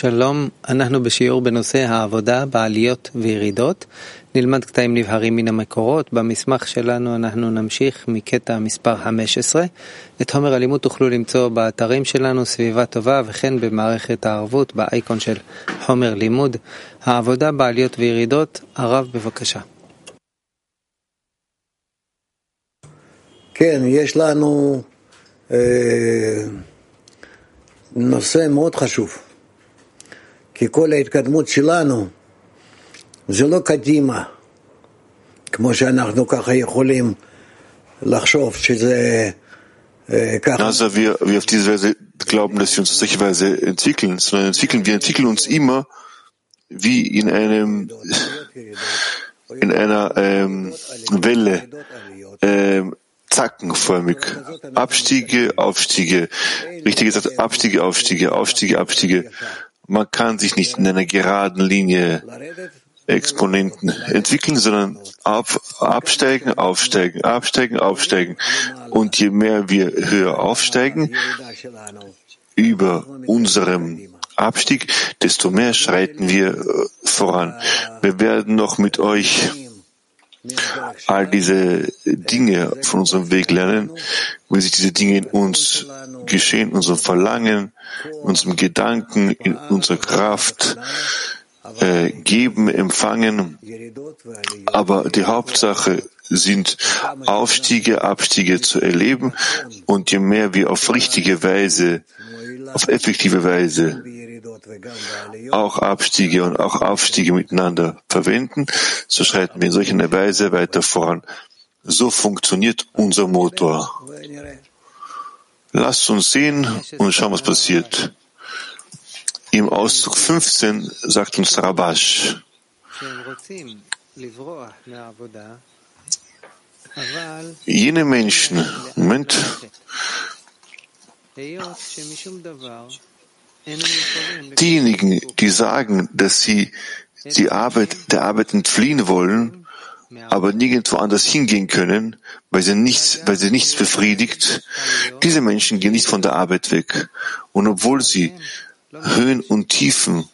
שלום, אנחנו בשיעור בנושא העבודה בעליות וירידות. נלמד קטעים נבהרים מן המקורות. במסמך שלנו אנחנו נמשיך מקטע מספר 15. את חומר הלימוד תוכלו למצוא באתרים שלנו סביבה טובה וכן במערכת הערבות באייקון של חומר לימוד. העבודה בעליות וירידות, הרב בבקשה. כן, יש לנו אה, נושא מאוד חשוב. כי כל ההתקדמות שלנו זה לא קדימה, כמו שאנחנו ככה יכולים לחשוב שזה ככה. Also wir, wir auf diese Weise glauben, dass wir uns auf solche Weise entwickeln, sondern entwickeln, wir entwickeln uns immer wie in einem in einer ähm, Welle ähm, zackenförmig. Abstiege, Aufstiege. Richtig gesagt, Abstiege, Aufstiege, Aufstiege, Abstiege. Man kann sich nicht in einer geraden Linie Exponenten entwickeln, sondern auf, absteigen, aufsteigen, absteigen, aufsteigen. Und je mehr wir höher aufsteigen über unserem Abstieg, desto mehr schreiten wir äh, voran. Wir werden noch mit euch all diese Dinge von unserem Weg lernen, wie sich diese Dinge in uns geschehen, in unserem Verlangen, in unserem Gedanken, in unserer Kraft äh, geben, empfangen. Aber die Hauptsache sind Aufstiege, Abstiege zu erleben und je mehr wir auf richtige Weise, auf effektive Weise auch Abstiege und auch Aufstiege miteinander verwenden, so schreiten wir in solcher Weise weiter voran. So funktioniert unser Motor. Lasst uns sehen und schauen, was passiert. Im Auszug 15 sagt uns Rabash, jene Menschen, Moment, Diejenigen, die sagen, dass sie die Arbeit der Arbeit entfliehen wollen, aber nirgendwo anders hingehen können, weil sie nichts, weil sie nichts befriedigt, diese Menschen gehen nicht von der Arbeit weg. Und obwohl sie Höhen und Tiefen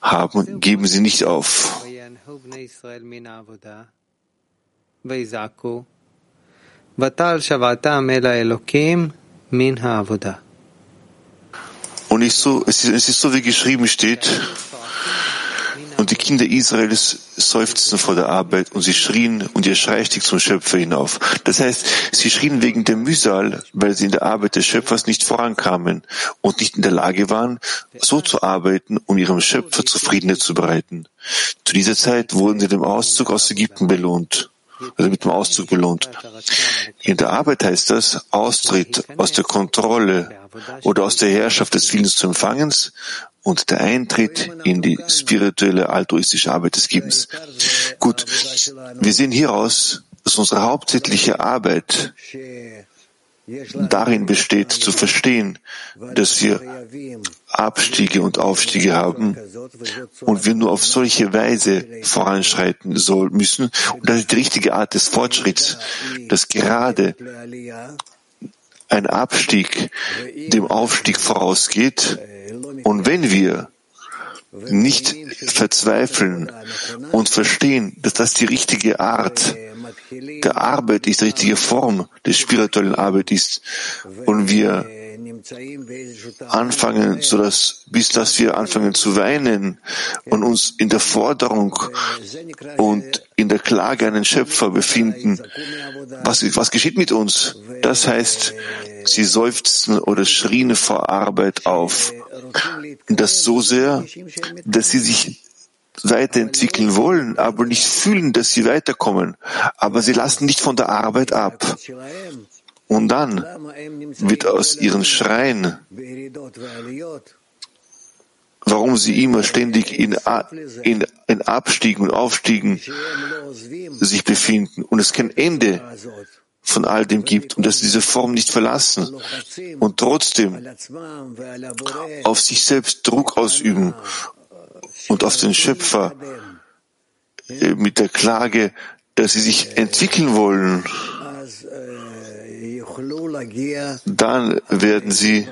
haben, geben sie nicht auf. Und ich so, es ist, es ist so, wie geschrieben steht, und die Kinder Israels seufzten vor der Arbeit und sie schrien und ihr Schrei stieg zum Schöpfer hinauf. Das heißt, sie schrien wegen der Mühsal, weil sie in der Arbeit des Schöpfers nicht vorankamen und nicht in der Lage waren, so zu arbeiten, um ihrem Schöpfer Zufriedenheit zu bereiten. Zu dieser Zeit wurden sie dem Auszug aus Ägypten belohnt also mit dem Auszug belohnt. In der Arbeit heißt das Austritt aus der Kontrolle oder aus der Herrschaft des Willens zu Empfangens und der Eintritt in die spirituelle altruistische Arbeit des Gebens. Gut, wir sehen hieraus, dass unsere hauptsächliche Arbeit darin besteht, zu verstehen, dass wir Abstiege und Aufstiege haben und wir nur auf solche Weise voranschreiten soll, müssen. Und das ist die richtige Art des Fortschritts, dass gerade ein Abstieg dem Aufstieg vorausgeht. Und wenn wir nicht verzweifeln und verstehen, dass das die richtige Art der Arbeit ist, die richtige Form der spirituellen Arbeit ist und wir anfangen, so dass, bis dass wir anfangen zu weinen und uns in der Forderung und in der Klage an den Schöpfer befinden. Was, was geschieht mit uns? Das heißt, sie seufzen oder schrien vor Arbeit auf. Das so sehr, dass sie sich weiterentwickeln wollen, aber nicht fühlen, dass sie weiterkommen. Aber sie lassen nicht von der Arbeit ab. Und dann wird aus ihren Schreien, warum sie immer ständig in, in, in Abstiegen und Aufstiegen sich befinden und es kein Ende von all dem gibt und dass sie diese Form nicht verlassen und trotzdem auf sich selbst Druck ausüben und auf den Schöpfer äh, mit der Klage, dass sie sich entwickeln wollen, dann werden sie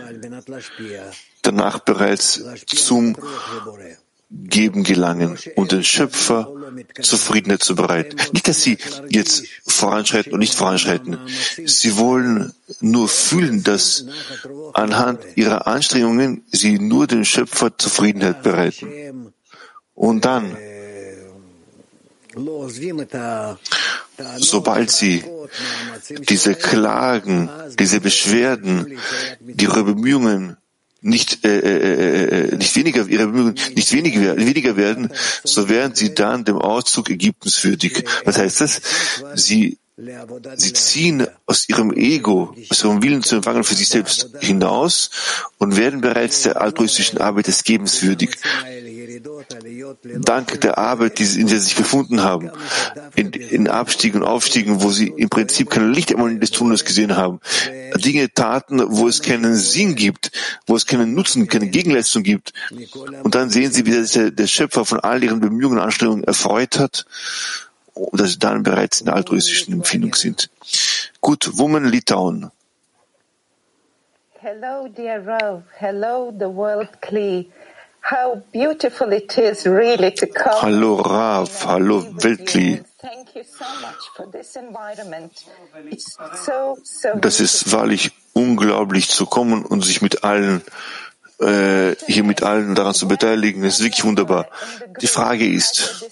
danach bereits zum Geben gelangen und den Schöpfer Zufriedenheit zu bereiten. Nicht, dass sie jetzt voranschreiten und nicht voranschreiten. Sie wollen nur fühlen, dass anhand ihrer Anstrengungen sie nur den Schöpfer Zufriedenheit bereiten. Und dann, sobald sie diese Klagen, diese Beschwerden, ihre Bemühungen nicht, äh, äh, äh, nicht weniger, ihre Bemühungen nicht weniger, weniger werden, so werden sie dann dem Auszug Ägyptens würdig. Was heißt das? Sie Sie ziehen aus ihrem Ego, aus ihrem Willen zu empfangen für sich selbst hinaus und werden bereits der altruistischen Arbeit des Gebens würdig. Dank der Arbeit, die, in der sie sich befunden haben, in, in Abstiegen und Aufstiegen, wo sie im Prinzip keine Lichtermann des Tunnels gesehen haben, Dinge taten, wo es keinen Sinn gibt, wo es keinen Nutzen, keine Gegenleistung gibt. Und dann sehen sie, wie der, der Schöpfer von all ihren Bemühungen und Anstrengungen erfreut hat dass sie dann bereits in der altruistischen Empfindung sind. Gut, Woman Litauen. Hello, dear Rav. Hello, the world Kli. How beautiful it is really to come. Hallo Rav, hallo Weltkli. Das ist wahrlich unglaublich zu kommen und sich mit allen äh, hier mit allen daran zu beteiligen. Das ist wirklich wunderbar. Die Frage ist,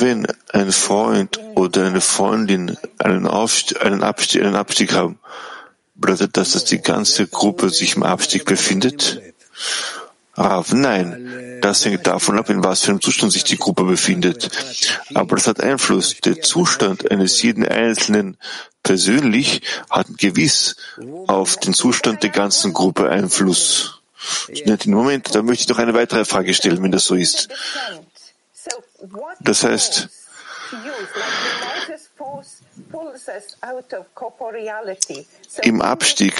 wenn ein Freund oder eine Freundin einen, Aufstieg, einen, Abstieg, einen Abstieg haben, bedeutet das, dass die ganze Gruppe sich im Abstieg befindet? Rav, nein. Das hängt davon ab, in was für einem Zustand sich die Gruppe befindet. Aber das hat Einfluss. Der Zustand eines jeden Einzelnen persönlich hat gewiss auf den Zustand der ganzen Gruppe Einfluss. Moment, da möchte ich noch eine weitere Frage stellen, wenn das so ist. Das heißt, im Abstieg,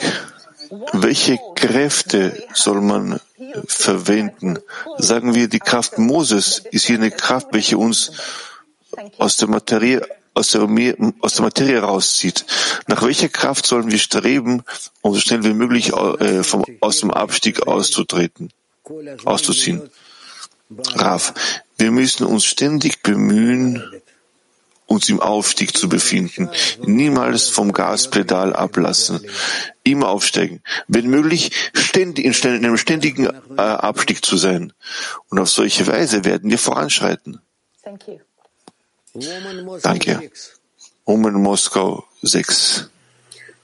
welche Kräfte soll man verwenden? Sagen wir, die Kraft Moses ist hier eine Kraft, welche uns aus der Materie aus der, aus der Materie rauszieht. Nach welcher Kraft sollen wir streben, um so schnell wie möglich äh, vom, aus dem Abstieg auszutreten, auszuziehen? Rav, wir müssen uns ständig bemühen, uns im Aufstieg zu befinden, niemals vom Gaspedal ablassen, immer aufsteigen, wenn möglich ständig, in einem ständigen äh, Abstieg zu sein. Und auf solche Weise werden wir voranschreiten. Danke. Woman Moskau 6.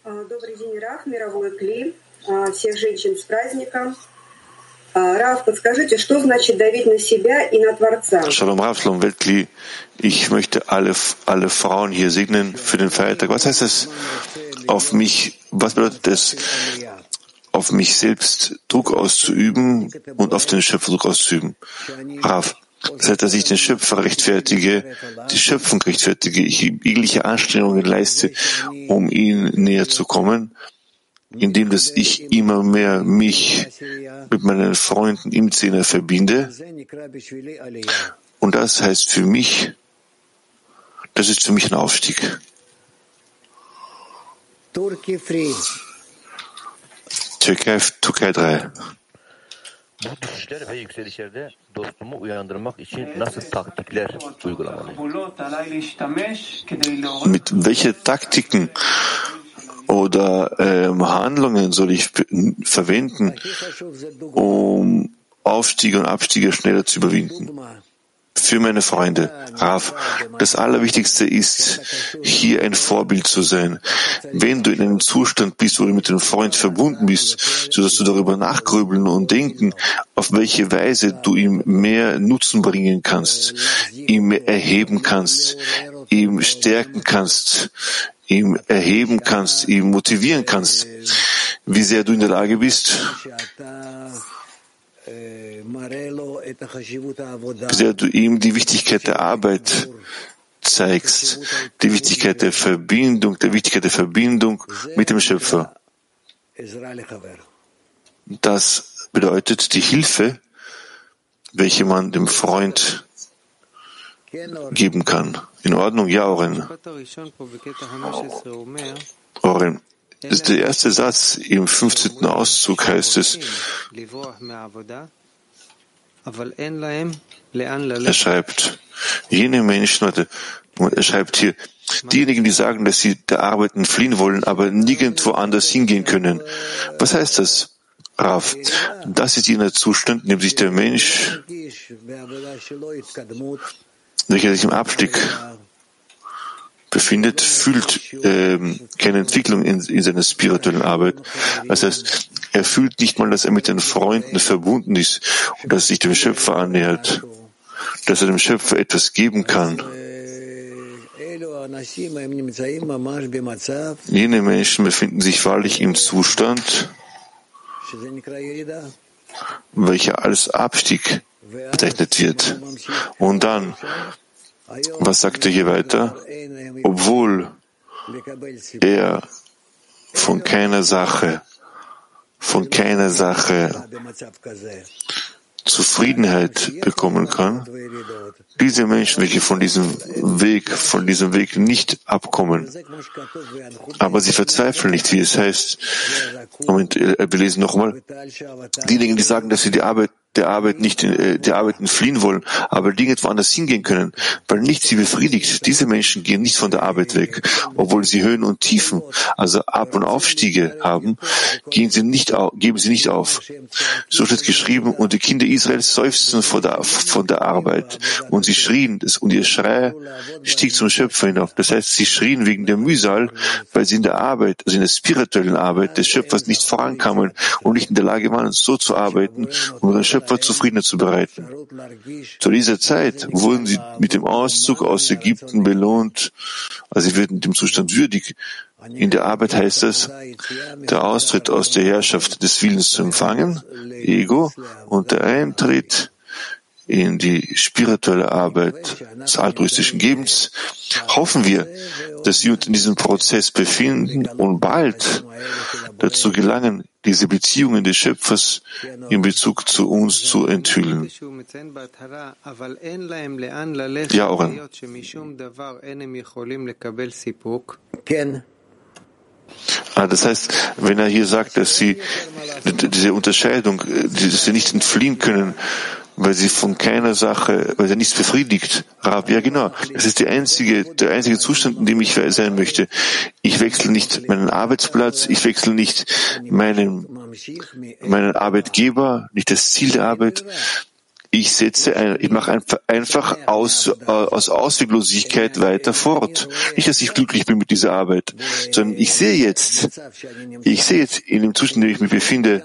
Добрый день, Раф, мировой клей. Всех женщин с праздником. Раф, подскажите, что значит давить на себя и на Творца? Shalom Rav, Shalom Weltkli. Ich möchte alle, alle Frauen hier segnen für den Feiertag. Was heißt das auf mich? Was bedeutet es, auf mich selbst Druck auszuüben und auf den Schöpfer Druck auszuüben? Rav, das heißt, dass ich den Schöpfer rechtfertige, die Schöpfung rechtfertige, ich jegliche Anstrengungen leiste, um ihn näher zu kommen, indem dass ich immer mehr mich mit meinen Freunden im Zehner verbinde. Und das heißt für mich, das ist für mich ein Aufstieg. Türkei, Türkei 3. Bu düşüşler ve yükselişlerde dostumu uyandırmak için nasıl taktikler uygulamalıyım? Mit welche Taktiken oder ähm, Handlungen soll ich verwenden, um Aufstiege und Abstiege schneller zu überwinden? Für meine Freunde. Rav, das Allerwichtigste ist, hier ein Vorbild zu sein. Wenn du in einem Zustand bist, wo du mit dem Freund verbunden bist, so dass du darüber nachgrübeln und denken, auf welche Weise du ihm mehr Nutzen bringen kannst, ihm erheben kannst, ihm stärken kannst, ihm erheben kannst, ihm motivieren kannst, wie sehr du in der Lage bist, sehr du ihm die Wichtigkeit der Arbeit zeigst, die Wichtigkeit der Verbindung, der Wichtigkeit der Verbindung mit dem Schöpfer. Das bedeutet die Hilfe, welche man dem Freund geben kann. In Ordnung, ja, Oren. Oren. Ist der erste Satz im 15. Auszug heißt es, er schreibt, jene Menschen, er schreibt hier, diejenigen, die sagen, dass sie der Arbeit entfliehen wollen, aber nirgendwo anders hingehen können. Was heißt das? Rav, das ist jener Zustand, in dem sich der Mensch, welcher sich im Abstieg befindet, fühlt ähm, keine Entwicklung in, in seiner spirituellen Arbeit. Das heißt, er fühlt nicht mal, dass er mit den Freunden verbunden ist und dass er sich dem Schöpfer annähert, dass er dem Schöpfer etwas geben kann. Jene Menschen befinden sich wahrlich im Zustand, welcher als Abstieg bezeichnet wird. Und dann, was sagt er hier weiter? Obwohl er von keiner Sache, von keiner Sache Zufriedenheit bekommen kann, diese Menschen, welche von diesem Weg, von diesem Weg nicht abkommen, aber sie verzweifeln nicht, wie es heißt. Moment, wir lesen nochmal. Diejenigen, die sagen, dass sie die Arbeit der Arbeit nicht, äh, der Arbeit entfliehen wollen, aber Dinge woanders hingehen können, weil nichts sie befriedigt. Diese Menschen gehen nicht von der Arbeit weg, obwohl sie Höhen und Tiefen, also Ab- und Aufstiege haben, gehen sie nicht auf, geben sie nicht auf. So steht geschrieben, und die Kinder Israels seufzten vor der, von der Arbeit und sie schrien, und ihr Schrei stieg zum Schöpfer hinauf. Das heißt, sie schrien wegen der Mühsal, weil sie in der Arbeit, also in der spirituellen Arbeit des Schöpfers nicht vorankamen und nicht in der Lage waren, so zu arbeiten, um den Schöpfer Schöpfer Zufriedenheit zu bereiten. Zu dieser Zeit wurden sie mit dem Auszug aus Ägypten belohnt, also sie werden dem Zustand würdig. In der Arbeit heißt es, der Austritt aus der Herrschaft des Willens zu empfangen, Ego, und der Eintritt in die spirituelle Arbeit des altruistischen Gebens, hoffen wir, dass sie uns in diesem Prozess befinden und bald dazu gelangen, diese Beziehungen des Schöpfers in Bezug zu uns zu enthüllen. Ja, Oren. Ah, das heißt, wenn er hier sagt, dass sie diese Unterscheidung, dass sie nicht entfliehen können, weil sie von keiner Sache, weil sie nichts befriedigt. Rab, ja genau. Das ist die einzige, der einzige Zustand, in dem ich sein möchte. Ich wechsle nicht meinen Arbeitsplatz, ich wechsle nicht meinen, meinen Arbeitgeber, nicht das Ziel der Arbeit. Ich setze, ein, ich mache einfach aus, aus Ausweglosigkeit weiter fort. Nicht, dass ich glücklich bin mit dieser Arbeit, sondern ich sehe jetzt, ich sehe jetzt in dem Zustand, in dem ich mich befinde,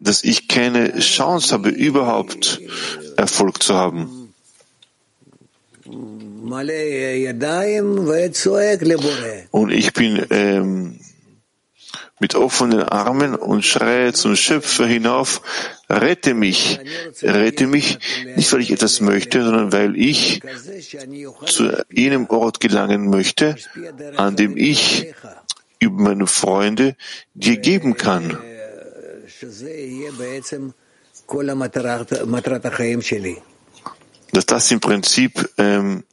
dass ich keine Chance habe, überhaupt Erfolg zu haben. Und ich bin ähm, mit offenen Armen und schreie zum Schöpfer hinauf, rette mich, rette mich, nicht weil ich etwas möchte, sondern weil ich zu jenem Ort gelangen möchte, an dem ich über meine Freunde dir geben kann dass das im Prinzip ähm,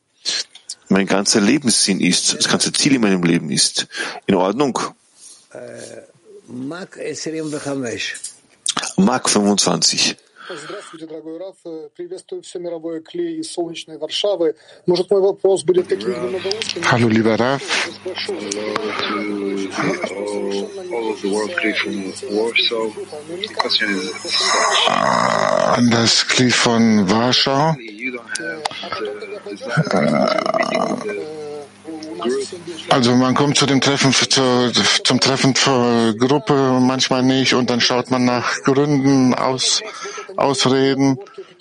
mein ganzer Lebenssinn ist, das ganze Ziel in meinem Leben ist. In Ordnung? Mark 25. Здравствуйте, дорогой Раф. Приветствую все мировое клей из солнечной Варшавы. Может, мой вопрос будет таким немного узким? Hallo, lieber. An das Glied von Warschau. Also man kommt zu dem Treffen zu, zum Treffen zur Gruppe manchmal nicht und dann schaut man nach Gründen aus Ausreden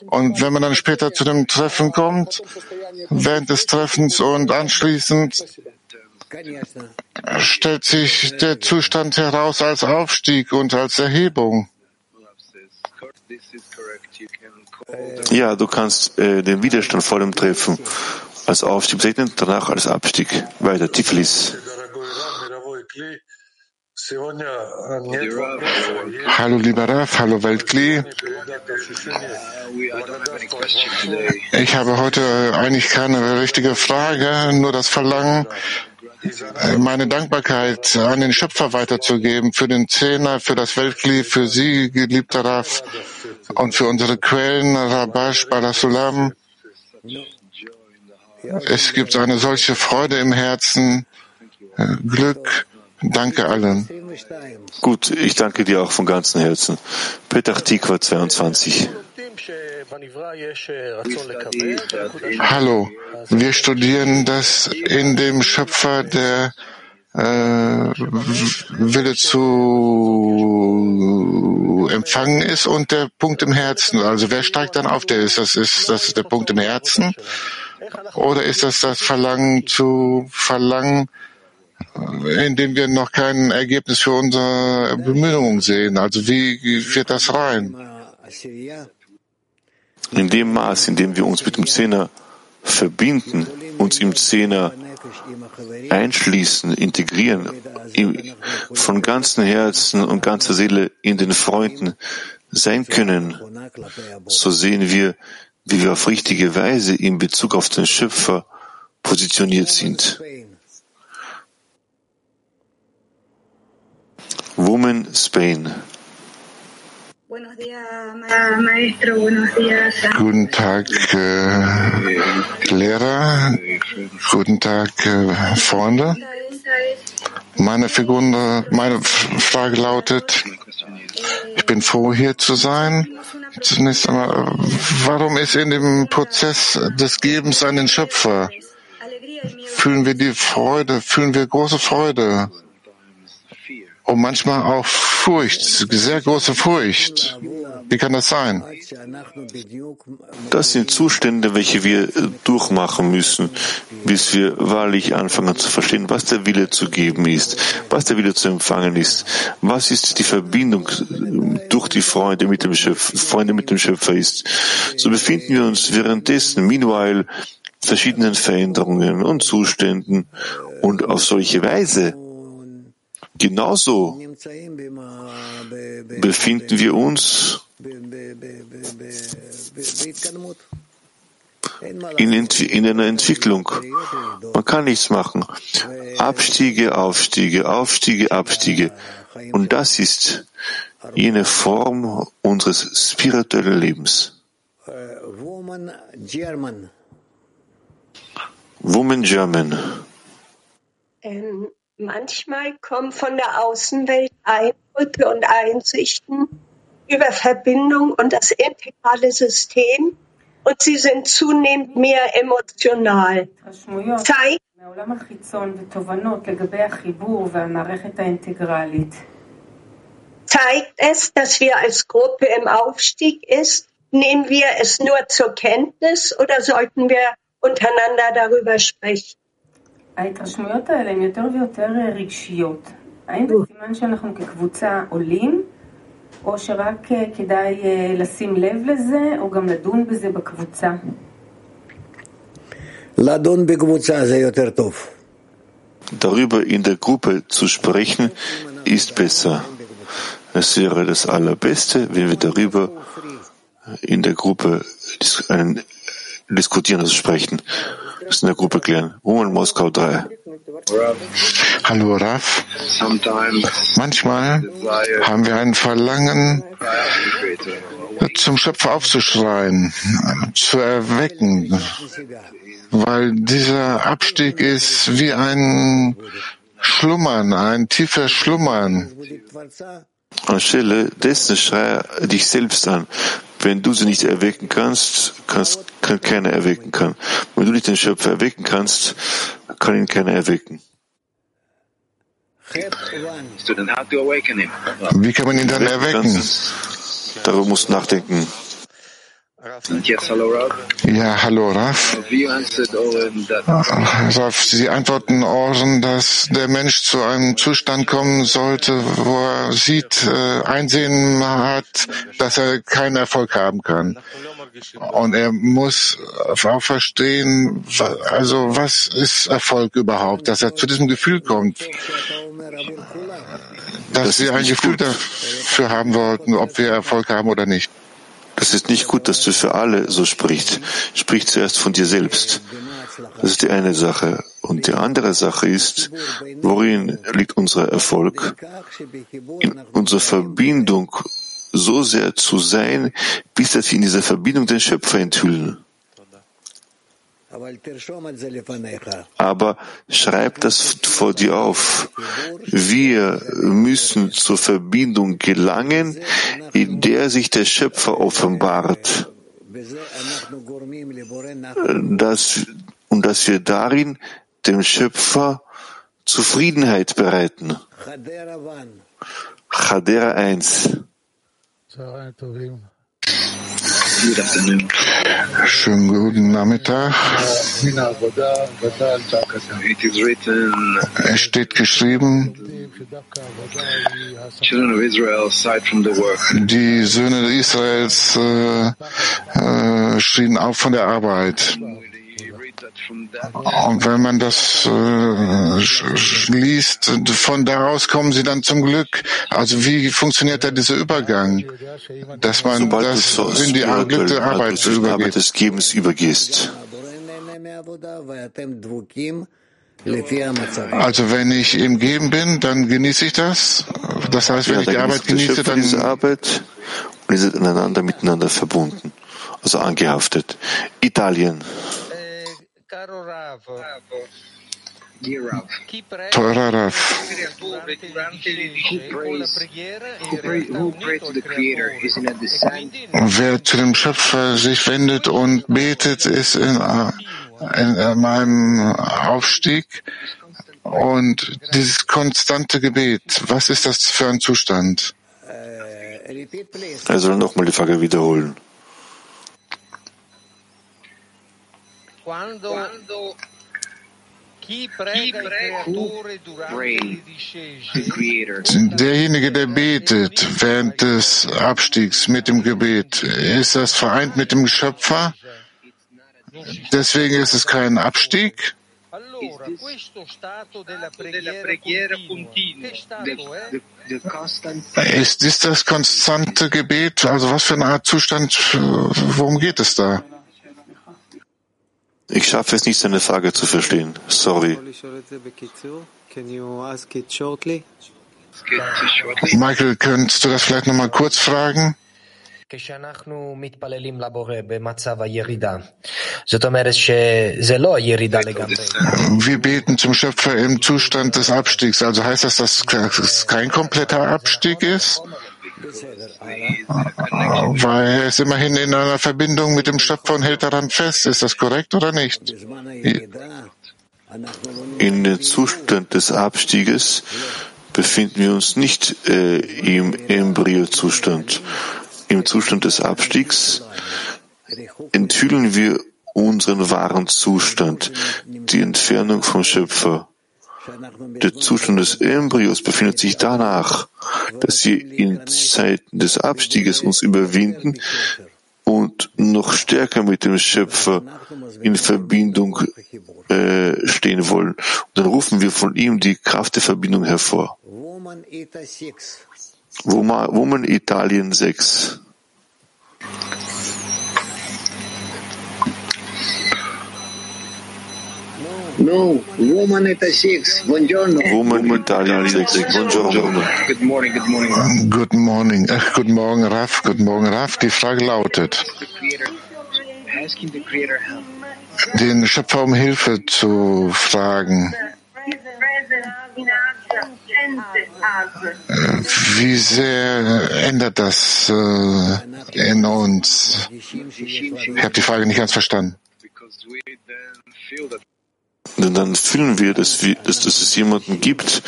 und wenn man dann später zu dem Treffen kommt, während des Treffens und anschließend stellt sich der Zustand heraus als Aufstieg und als Erhebung. Ja, du kannst äh, den Widerstand vor dem Treffen als Aufstieg bezeichnen, danach als Abstieg. Weiter, Tiflis. Hallo lieber Raf, hallo Weltkli. Ich habe heute eigentlich keine richtige Frage, nur das Verlangen, meine Dankbarkeit an den Schöpfer weiterzugeben, für den Zehner, für das Weltkli, für Sie, geliebter Raf, und für unsere Quellen, Rabash, Barasulam. Es gibt eine solche Freude im Herzen, Glück. Danke allen. Gut, ich danke dir auch von ganzem Herzen. Petach Tikva 22. Hallo, wir studieren, dass in dem Schöpfer der äh, Wille zu empfangen ist und der Punkt im Herzen. Also wer steigt dann auf? Der ist das ist das der Punkt im Herzen oder ist das das Verlangen zu verlangen? indem wir noch kein Ergebnis für unsere Bemühungen sehen. Also wie wird das rein? In dem Maß, in dem wir uns mit dem Zehner verbinden, uns im Zehner einschließen, integrieren, von ganzem Herzen und ganzer Seele in den Freunden sein können, so sehen wir, wie wir auf richtige Weise in Bezug auf den Schöpfer positioniert sind. Woman Spain. Guten Tag, äh, Lehrer. Guten Tag, äh, Freunde. Meine, Figur, meine Frage lautet, ich bin froh, hier zu sein. Zunächst einmal, warum ist in dem Prozess des Gebens an den Schöpfer, fühlen wir die Freude, fühlen wir große Freude? Und manchmal auch Furcht, sehr große Furcht. Wie kann das sein? Das sind Zustände, welche wir durchmachen müssen, bis wir wahrlich anfangen zu verstehen, was der Wille zu geben ist, was der Wille zu empfangen ist, was ist die Verbindung durch die Freunde mit dem Schöpfer, Freunde mit dem Schöpfer ist. So befinden wir uns währenddessen, meanwhile, verschiedenen Veränderungen und Zuständen und auf solche Weise Genauso befinden wir uns in, in, einer Entwicklung. Man kann nichts machen. Abstiege, Aufstiege, Aufstiege, Abstiege. Und das ist jene Form unseres spirituellen Lebens. Woman German. Woman German. Ähm, Manchmal kommen von der Außenwelt Eindrücke und Einsichten über Verbindung und das integrale System und sie sind zunehmend mehr emotional. Zeigt, zeigt es, dass wir als Gruppe im Aufstieg ist? Nehmen wir es nur zur Kenntnis oder sollten wir untereinander darüber sprechen? ההתרשמויות האלה הן יותר ויותר רגשיות. האם זה סימן שאנחנו כקבוצה עולים, או שרק כדאי לשים לב לזה, או גם לדון בזה בקבוצה? לדון בקבוצה זה יותר טוב. Darüber in der Gruppe zu sprechen, ist besser. Es wäre das Allerbeste, wenn wir darüber in der Gruppe diskutieren, also sprechen in der Gruppe klären. Woman Moskau 3. Hallo Raf. Manchmal haben wir ein Verlangen, zum Schöpfer aufzuschreien, zu erwecken, weil dieser Abstieg ist wie ein Schlummern, ein tiefer Schlummern. Anstelle dessen schreie dich selbst an. Wenn du sie nicht erwecken kannst, kannst kann keiner erwecken kann. Wenn du nicht den Schöpfer erwecken kannst, kann ihn keiner erwecken. Wie kann man ihn dann erwecken? Darüber musst du nachdenken. Ja, hallo Raf. Raf, Sie antworten Oren, dass der Mensch zu einem Zustand kommen sollte, wo er sieht, äh, einsehen hat, dass er keinen Erfolg haben kann. Und er muss auch verstehen, also was ist Erfolg überhaupt, dass er zu diesem Gefühl kommt, dass das wir ein Gefühl gut. dafür haben wollten, ob wir Erfolg haben oder nicht. Das ist nicht gut, dass du für alle so sprichst. Sprich zuerst von dir selbst. Das ist die eine Sache. Und die andere Sache ist, worin liegt unser Erfolg? In unserer Verbindung so sehr zu sein, bis dass wir in dieser Verbindung den Schöpfer enthüllen. Aber schreib das vor dir auf. Wir müssen zur Verbindung gelangen, in der sich der Schöpfer offenbart. Dass, und dass wir darin dem Schöpfer Zufriedenheit bereiten. Chadera 1. Schönen guten Nachmittag. Es steht geschrieben, die Söhne Israels äh, äh, schrien auf von der Arbeit. Und wenn man das äh, liest, von daraus kommen sie dann zum Glück. Also wie funktioniert da dieser Übergang, dass man Sobald das du so in die Glück Arbeit Arbeit des Gebens übergehst. Also wenn ich im Geben bin, dann genieße ich das. Das heißt, wenn Ja, ich die Arbeit genieße, Schöpfer diese dann Arbeit und ihr seid ineinander miteinander verbunden, also angehaftet. Italien. Caro Rav, teurer Raff. Wer zu dem Schöpfer sich wendet und betet, ist in, äh, in, in meinem Aufstieg. Und dieses konstante Gebet, was ist das für ein Zustand? Er soll nochmal die Frage wiederholen. Quando chi prega il creatore durante le discese Derjenige, der betet während des Abstiegs mit dem Gebet, ist das vereint mit dem Schöpfer? Deswegen ist es kein Abstieg? Ist dies das konstante Gebet? Also was für eine Art Zustand, worum geht es da? Ich schaffe es nicht, seine Frage zu verstehen. Sorry. Michael, könntest du das vielleicht nochmal kurz fragen? Wir beten zum Schöpfer im Zustand des Abstiegs. Also heißt das, dass es kein kompletter Abstieg ist? Weil er ist immerhin in einer Verbindung mit dem Schöpfer und hält daran fest. Ist das korrekt oder nicht? In dem Zustand des Abstieges befinden wir uns nicht äh, im Embryozustand. Im Zustand des Abstiegs enthüllen wir unseren wahren Zustand, die Entfernung vom Schöpfer. Der Zustand des Embryos befindet sich danach, dass wir in Zeiten des Abstieges uns überwinden und noch stärker mit dem Schöpfer in Verbindung äh, stehen wollen. Und dann rufen wir von ihm die Kraft der Verbindung hervor. Woman, Woman Italien 6. No, woman at a six. Buongiorno. Woman Italien 6. Buongiorno. Good morning, good morning. Good morning. Ach, guten Morgen, Raf. Guten Morgen, Raf. Die Frage lautet, den Schöpfer um Hilfe zu fragen. Äh, Wie sehr ändert das äh, in uns? Ich habe die Frage nicht ganz verstanden. Denn dann fühlen wir, dass, wir, dass, dass es jemanden gibt,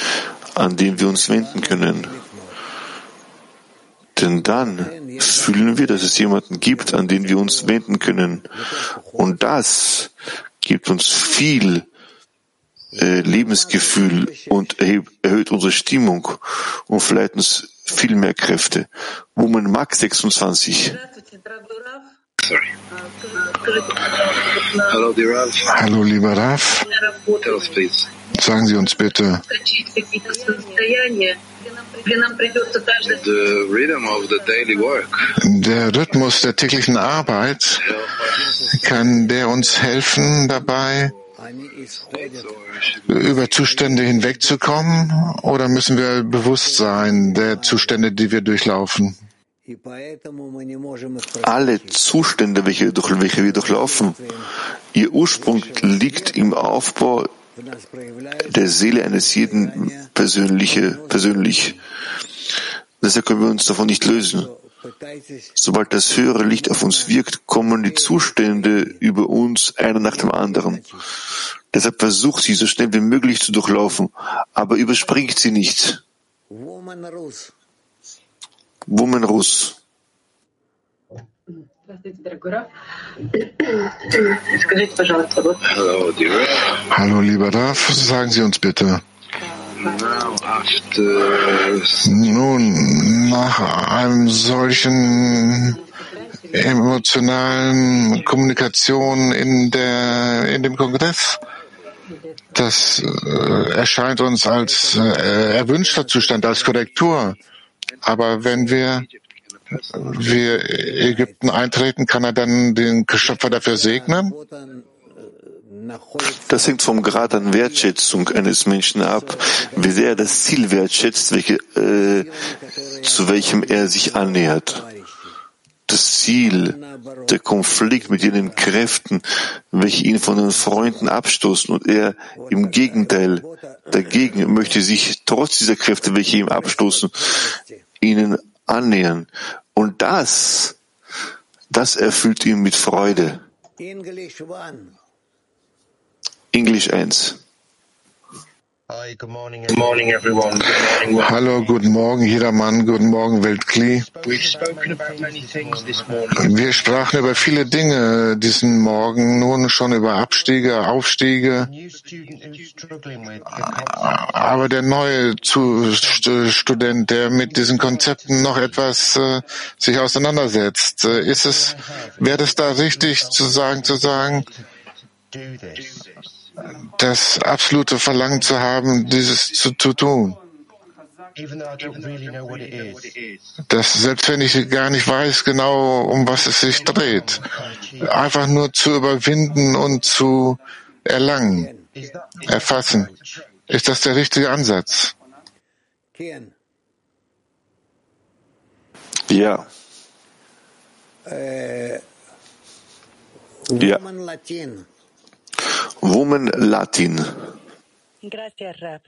an den wir uns wenden können. Denn dann fühlen wir, dass es jemanden gibt, an den wir uns wenden können. Und das gibt uns viel äh, Lebensgefühl und erhöht unsere Stimmung und verleiht uns viel mehr Kräfte. Woman Max 26. Dear Rav. Hallo, lieber Raf. Sagen Sie uns bitte, Der Rhythmus der täglichen Arbeit, kann der uns helfen dabei, über Zustände hinwegzukommen oder müssen wir bewusst sein der Zustände, die wir durchlaufen? Alle Zustände, welche, durch, welche wir durchlaufen, ihr Ursprung liegt im Aufbau der Seele eines jeden persönliche, persönlich. Deshalb können wir uns davon nicht lösen. Sobald das höhere Licht auf uns wirkt, kommen die Zustände über uns einer nach dem anderen. Deshalb versucht sie so schnell wie möglich zu durchlaufen, aber überspringt sie nicht. Woman Rus. Hallo, lieber Raf, sagen Sie uns bitte. Nun, nach einem solchen emotionalen Kommunikation in der in dem Kongress, das äh, erscheint uns als äh, erwünschter Zustand, als Korrektur. Aber wenn wir wir Ägypten eintreten, kann er dann den Schöpfer dafür segnen? Das hängt vom Grad an Wertschätzung eines Menschen ab, wie sehr er das Ziel wertschätzt, welche, äh, zu welchem er sich annähert. Das Ziel, der Konflikt mit jenen Kräften, welche ihn von den Freunden abstoßen und er im Gegenteil dagegen möchte sich trotz dieser Kräfte, welche ihm abstoßen, ihnen annähern. Und das, das erfüllt ihn mit Freude. English 1. Hallo, guten Morgen, jedermann, guten Morgen, Weltkli. Wir sprachen über viele Dinge diesen Morgen, nun schon über Abstiege, Aufstiege. Aber der neue Student, der mit diesen Konzepten noch etwas äh, sich auseinandersetzt, äh, ist es, wäre es da richtig zu sagen, zu sagen, das absolute Verlangen zu haben, dieses zu, zu tun. Das, selbst wenn ich gar nicht weiß genau, um was es sich dreht, einfach nur zu überwinden und zu erlangen, erfassen. Ist das der richtige Ansatz? Ja. Ja. Woman Latin. Gracias, Rap.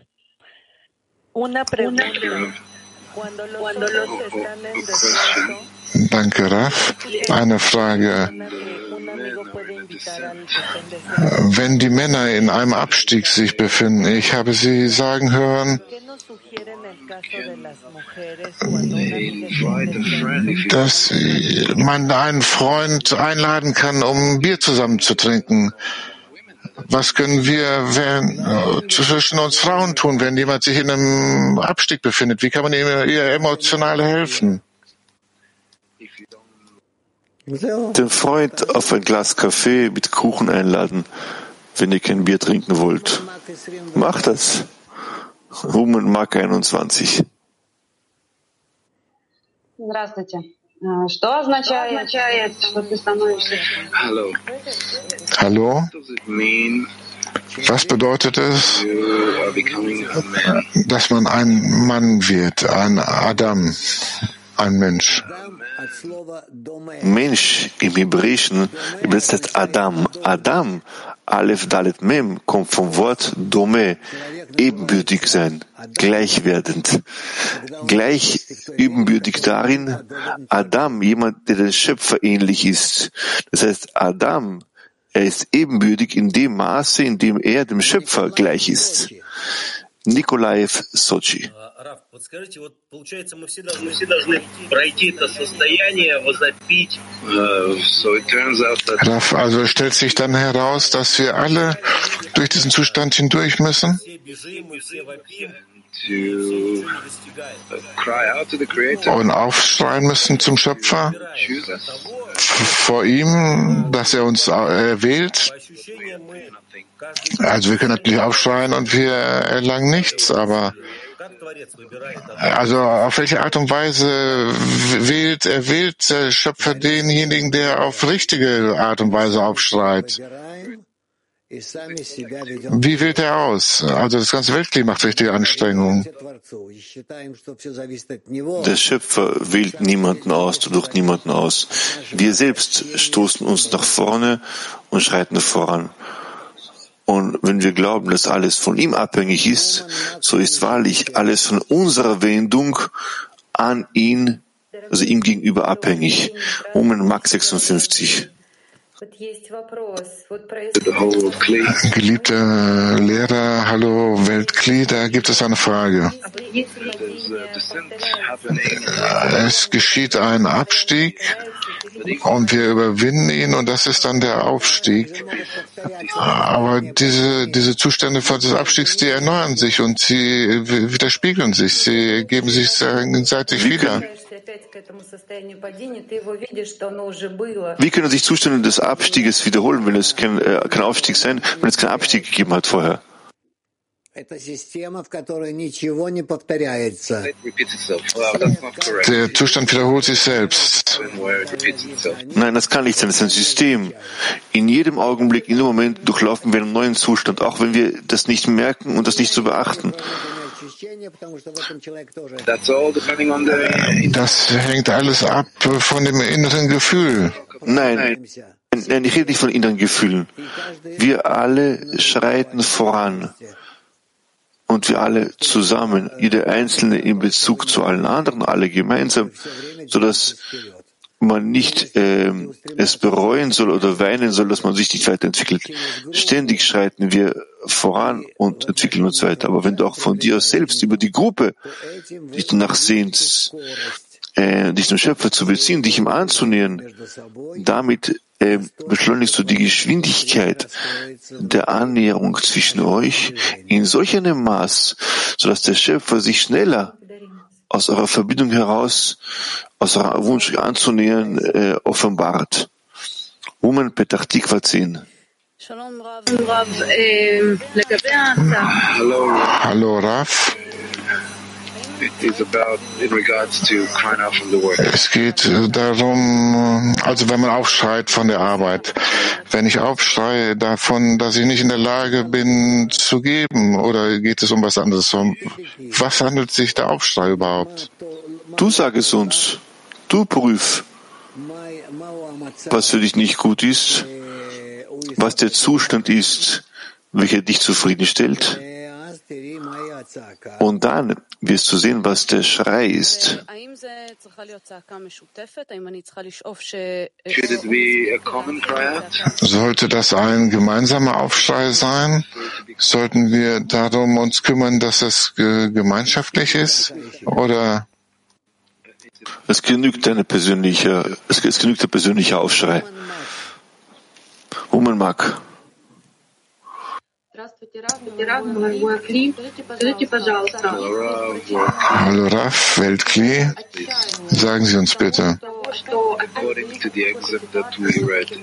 Una pregunta. Cuando los están en descanso, Danke, Raf. Eine Frage. Wenn die Männer in einem Abstieg sich befinden, ich habe sie sagen hören, dass man einen Freund einladen kann, um Bier zusammen zu trinken. Was können wir wenn, äh, zwischen uns Frauen tun, wenn jemand sich in einem Abstieg befindet? Wie kann man ihm ihr emotional helfen? Den Freund auf ein Glas Kaffee mit Kuchen einladen, wenn ihr kein Bier trinken wollt. Macht das. Woman Mark 21. Здравствуйте. Что означает, что ты становишься... Hallo. Hallo? Was bedeutet es, dass man ein Mann wird, ein Adam, ein Mensch? Mensch im Hebräischen übersetzt Adam. Adam, Aleph Dalet Mem, kommt vom Wort Dome, ebenbürtig sein, gleichwerdend. Gleich ebenbürtig darin, Adam, jemand, der dem Schöpfer ähnlich ist. Das heißt, Adam, er ist ebenbürtig in dem Maße, in dem er dem Schöpfer gleich ist. Nikolaev, Sochi. Подскажите, вот получается, мы все должны, мы все должны пройти это состояние, возопить. Raf, also stellt sich dann heraus, dass wir alle durch diesen Zustand hindurch müssen? Und aufschreien müssen zum Schöpfer vor ihm, dass er uns erwählt. Also wir können natürlich aufschreien und wir erlangen nichts, aber also auf welche Art und Weise wählt, erwählt der Schöpfer denjenigen, der auf richtige Art und Weise aufschreit? Wie wählt er aus? Also das ganze Weltklima macht richtige Anstrengungen. Der Schöpfer wählt niemanden aus, durch niemanden aus. Wir selbst stoßen uns nach vorne und schreiten voran. Und wenn wir glauben, dass alles von ihm abhängig ist, so ist wahrlich alles von unserer Wendung an ihn, also ihm gegenüber abhängig. Moment Max 56. Geliebter Lehrer, hallo Weltkli, da gibt es eine Frage. Es geschieht ein Abstieg und wir überwinden ihn und das ist dann der Aufstieg. Aber diese, diese Zustände des Abstiegs, die erneuern sich und sie widerspiegeln sich, sie geben sich gegenseitig wieder. Wie können sich Zustände des Abstieges wiederholen, wenn es kein, äh, kein Aufstieg sein, wenn es keinen Abstieg gegeben hat vorher? Der Zustand wiederholt sich selbst. Nein, das kann nicht sein. Das ist ein System. In jedem Augenblick, in jedem Moment durchlaufen wir einen neuen Zustand, auch wenn wir das nicht merken und das nicht so beachten. Das hängt alles ab von dem inneren Gefühl. Nein, nein, ich rede nicht von inneren Gefühlen. Wir alle schreiten voran. Und wir alle zusammen, jeder Einzelne in Bezug zu allen anderen, alle gemeinsam, so dass man nicht äh, es bereuen soll oder weinen soll, dass man sich nicht weiterentwickelt. Ständig schreiten wir voran und entwickeln uns weiter. Aber wenn du auch von dir selbst über die Gruppe dich danach sehnst, äh, dich zum Schöpfer zu beziehen, dich ihm anzunähern, damit äh, beschleunigst du die Geschwindigkeit der Annäherung zwischen euch in solch einem Maß, sodass der Schöpfer sich schneller aus eurer Verbindung heraus, aus eurem Wunsch anzunähern, äh, offenbart. Woman Petach Tikva 10. Hallo Raf. Es geht darum, also wenn man aufschreit von der Arbeit, wenn ich aufschreie davon, dass ich nicht in der Lage bin zu geben, oder geht es um was anderes? Was handelt sich der Aufschrei überhaupt? Du sag es uns. Du prüf, was für dich nicht gut ist, was der Zustand ist, welcher dich zufriedenstellt. Und dann wirst du sehen, was der Schrei ist. Sollte das ein gemeinsamer Aufschrei sein? Sollten wir darum uns kümmern, dass es gemeinschaftlich ist? Oder? Es genügt eine persönliche, es, es genügt der persönliche Aufschrei. Wo man mag. Hallo Raf, Weltkli, sagen Sie uns bitte,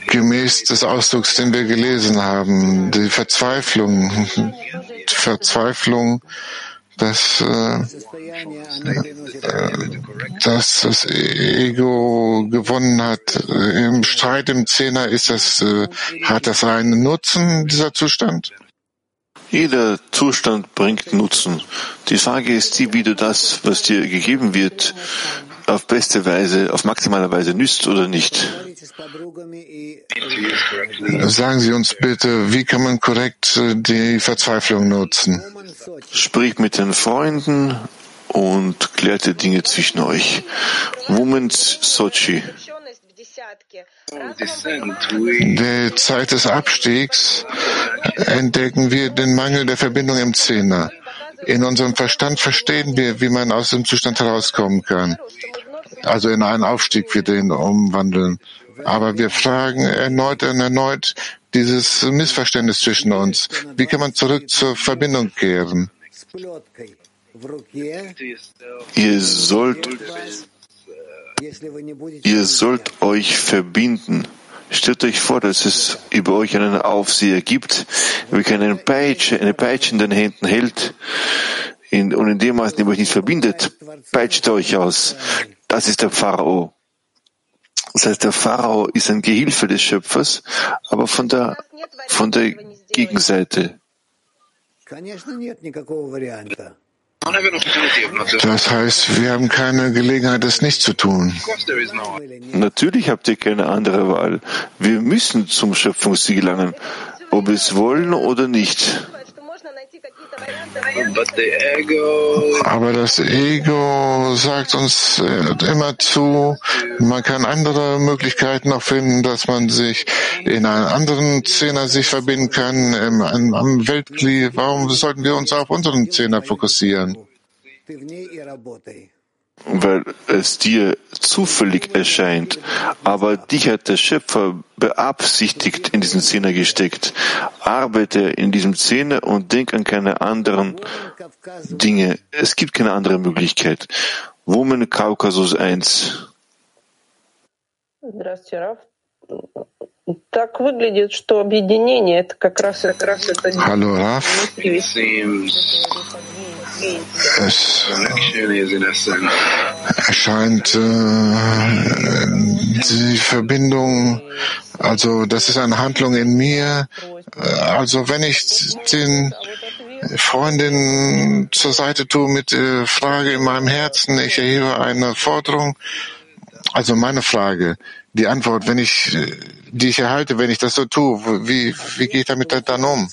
gemäß des Ausdrucks, den wir gelesen haben, die Verzweiflung, die Verzweiflung, dass, äh, dass das Ego gewonnen hat. Im Streit im Zehner ist das, äh, hat das einen Nutzen, dieser Zustand? Jeder Zustand bringt Nutzen. Die Frage ist die, wie du das, was dir gegeben wird, auf beste Weise, auf maximale Weise nützt oder nicht. Sagen Sie uns bitte, wie kann man korrekt äh, die Verzweiflung nutzen? Sprich mit den Freunden und klärt die Dinge zwischen euch. Women's Sochi. Der Zeit des Abstiegs entdecken wir den Mangel der Verbindung im Zehner. In unserem Verstand verstehen wir, wie man aus dem Zustand herauskommen kann. Also in einen Aufstieg wir den umwandeln. Aber wir fragen erneut und erneut dieses Missverständnis zwischen uns. Wie kann man zurück zur Verbindung kehren? Ihr sollt Ihr sollt euch verbinden. Stellt euch vor, dass es über euch einen Aufseher gibt, wie einen Peitsche, eine Peitsche in den Händen hält. in, und in dem Maße, in dem ihr euch nicht verbindet, peitscht euch aus. Das ist der Pharao. Das heißt, der Pharao ist ein Gehilfe des Schöpfers, aber von der, von der Gegenseite. Das heißt, wir haben keine Gelegenheit, das nicht zu tun. Natürlich habt ihr keine andere Wahl. Wir müssen zum Schöpfungsziel gelangen, ob wir es wollen oder nicht. Aber das Ego sagt uns immer zu, man kann andere Möglichkeiten noch finden, dass man sich in einen anderen Zehner sich verbinden kann, im, am Weltkli. Warum sollten wir uns auf unseren Zehner fokussieren? weil es dir zufällig erscheint, aber dich hat der Schöpfer beabsichtigt in diesen Zehner gesteckt. Arbeite in diesem Zehner und denk an keine anderen Dinge. Es gibt keine andere Möglichkeit. Woman Kaukasus 1. Здравствуйте, Раф. Так выглядит, что объединение это как раз, как раз это Hallo Raf. Es erscheint äh, die Verbindung, also das ist eine Handlung in mir. Also wenn ich den Freundin zur Seite tue mit der Frage in meinem Herzen, ich erhebe eine Forderung, also meine Frage, die Antwort, wenn ich, die ich erhalte, wenn ich das so tue, wie, wie gehe ich damit dann um?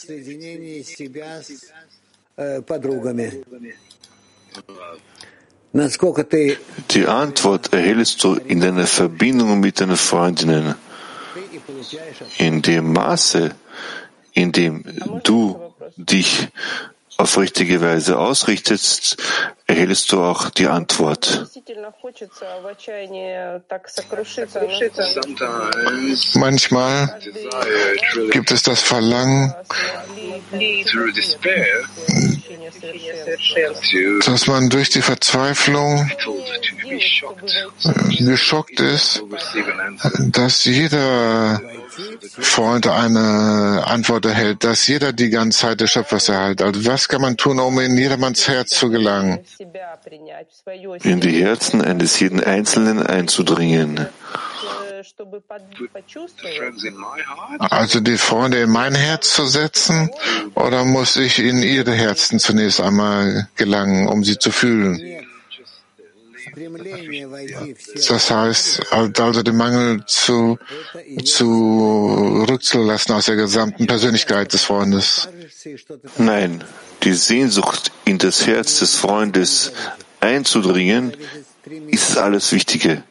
Die Antwort erhältst du in deiner Verbindung mit deinen Freundinnen. In dem Maße, in dem du dich auf richtige Weise ausrichtest, erhältst du auch die Antwort. Manchmal gibt es das Verlangen, dass man durch die Verzweiflung geschockt ist, dass jeder Freund eine Antwort erhält, dass jeder die ganze Zeit des Schöpfers erhält. Also was kann man tun, um in jedermanns Herz zu gelangen? In die Herzen eines jeden Einzelnen einzudringen. Also die Freunde in mein Herz zu setzen oder muss ich in ihre Herzen zunächst einmal gelangen, um sie zu fühlen? Das heißt, also den Mangel zu, zu rückzulassen aus der gesamten Persönlichkeit des Freundes. Nein, die Sehnsucht in das Herz des Freundes einzudringen, ist alles Wichtige,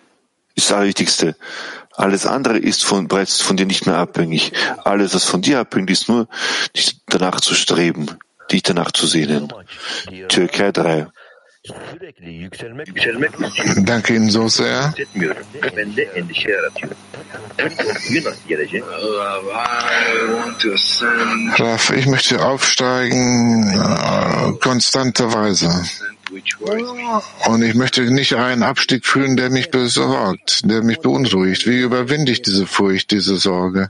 ist das Allerwichtigste. Alles andere ist von, bereits von dir nicht mehr abhängig. Alles, was von dir abhängt, ist nur, dich danach zu streben, dich danach zu sehnen. Türkei 3. Danke Ihnen so sehr. Raf, ich möchte aufsteigen äh, konstanterweise. Und ich möchte nicht einen Abstieg fühlen, der mich besorgt, der mich beunruhigt. Wie überwinde ich diese Furcht, diese Sorge?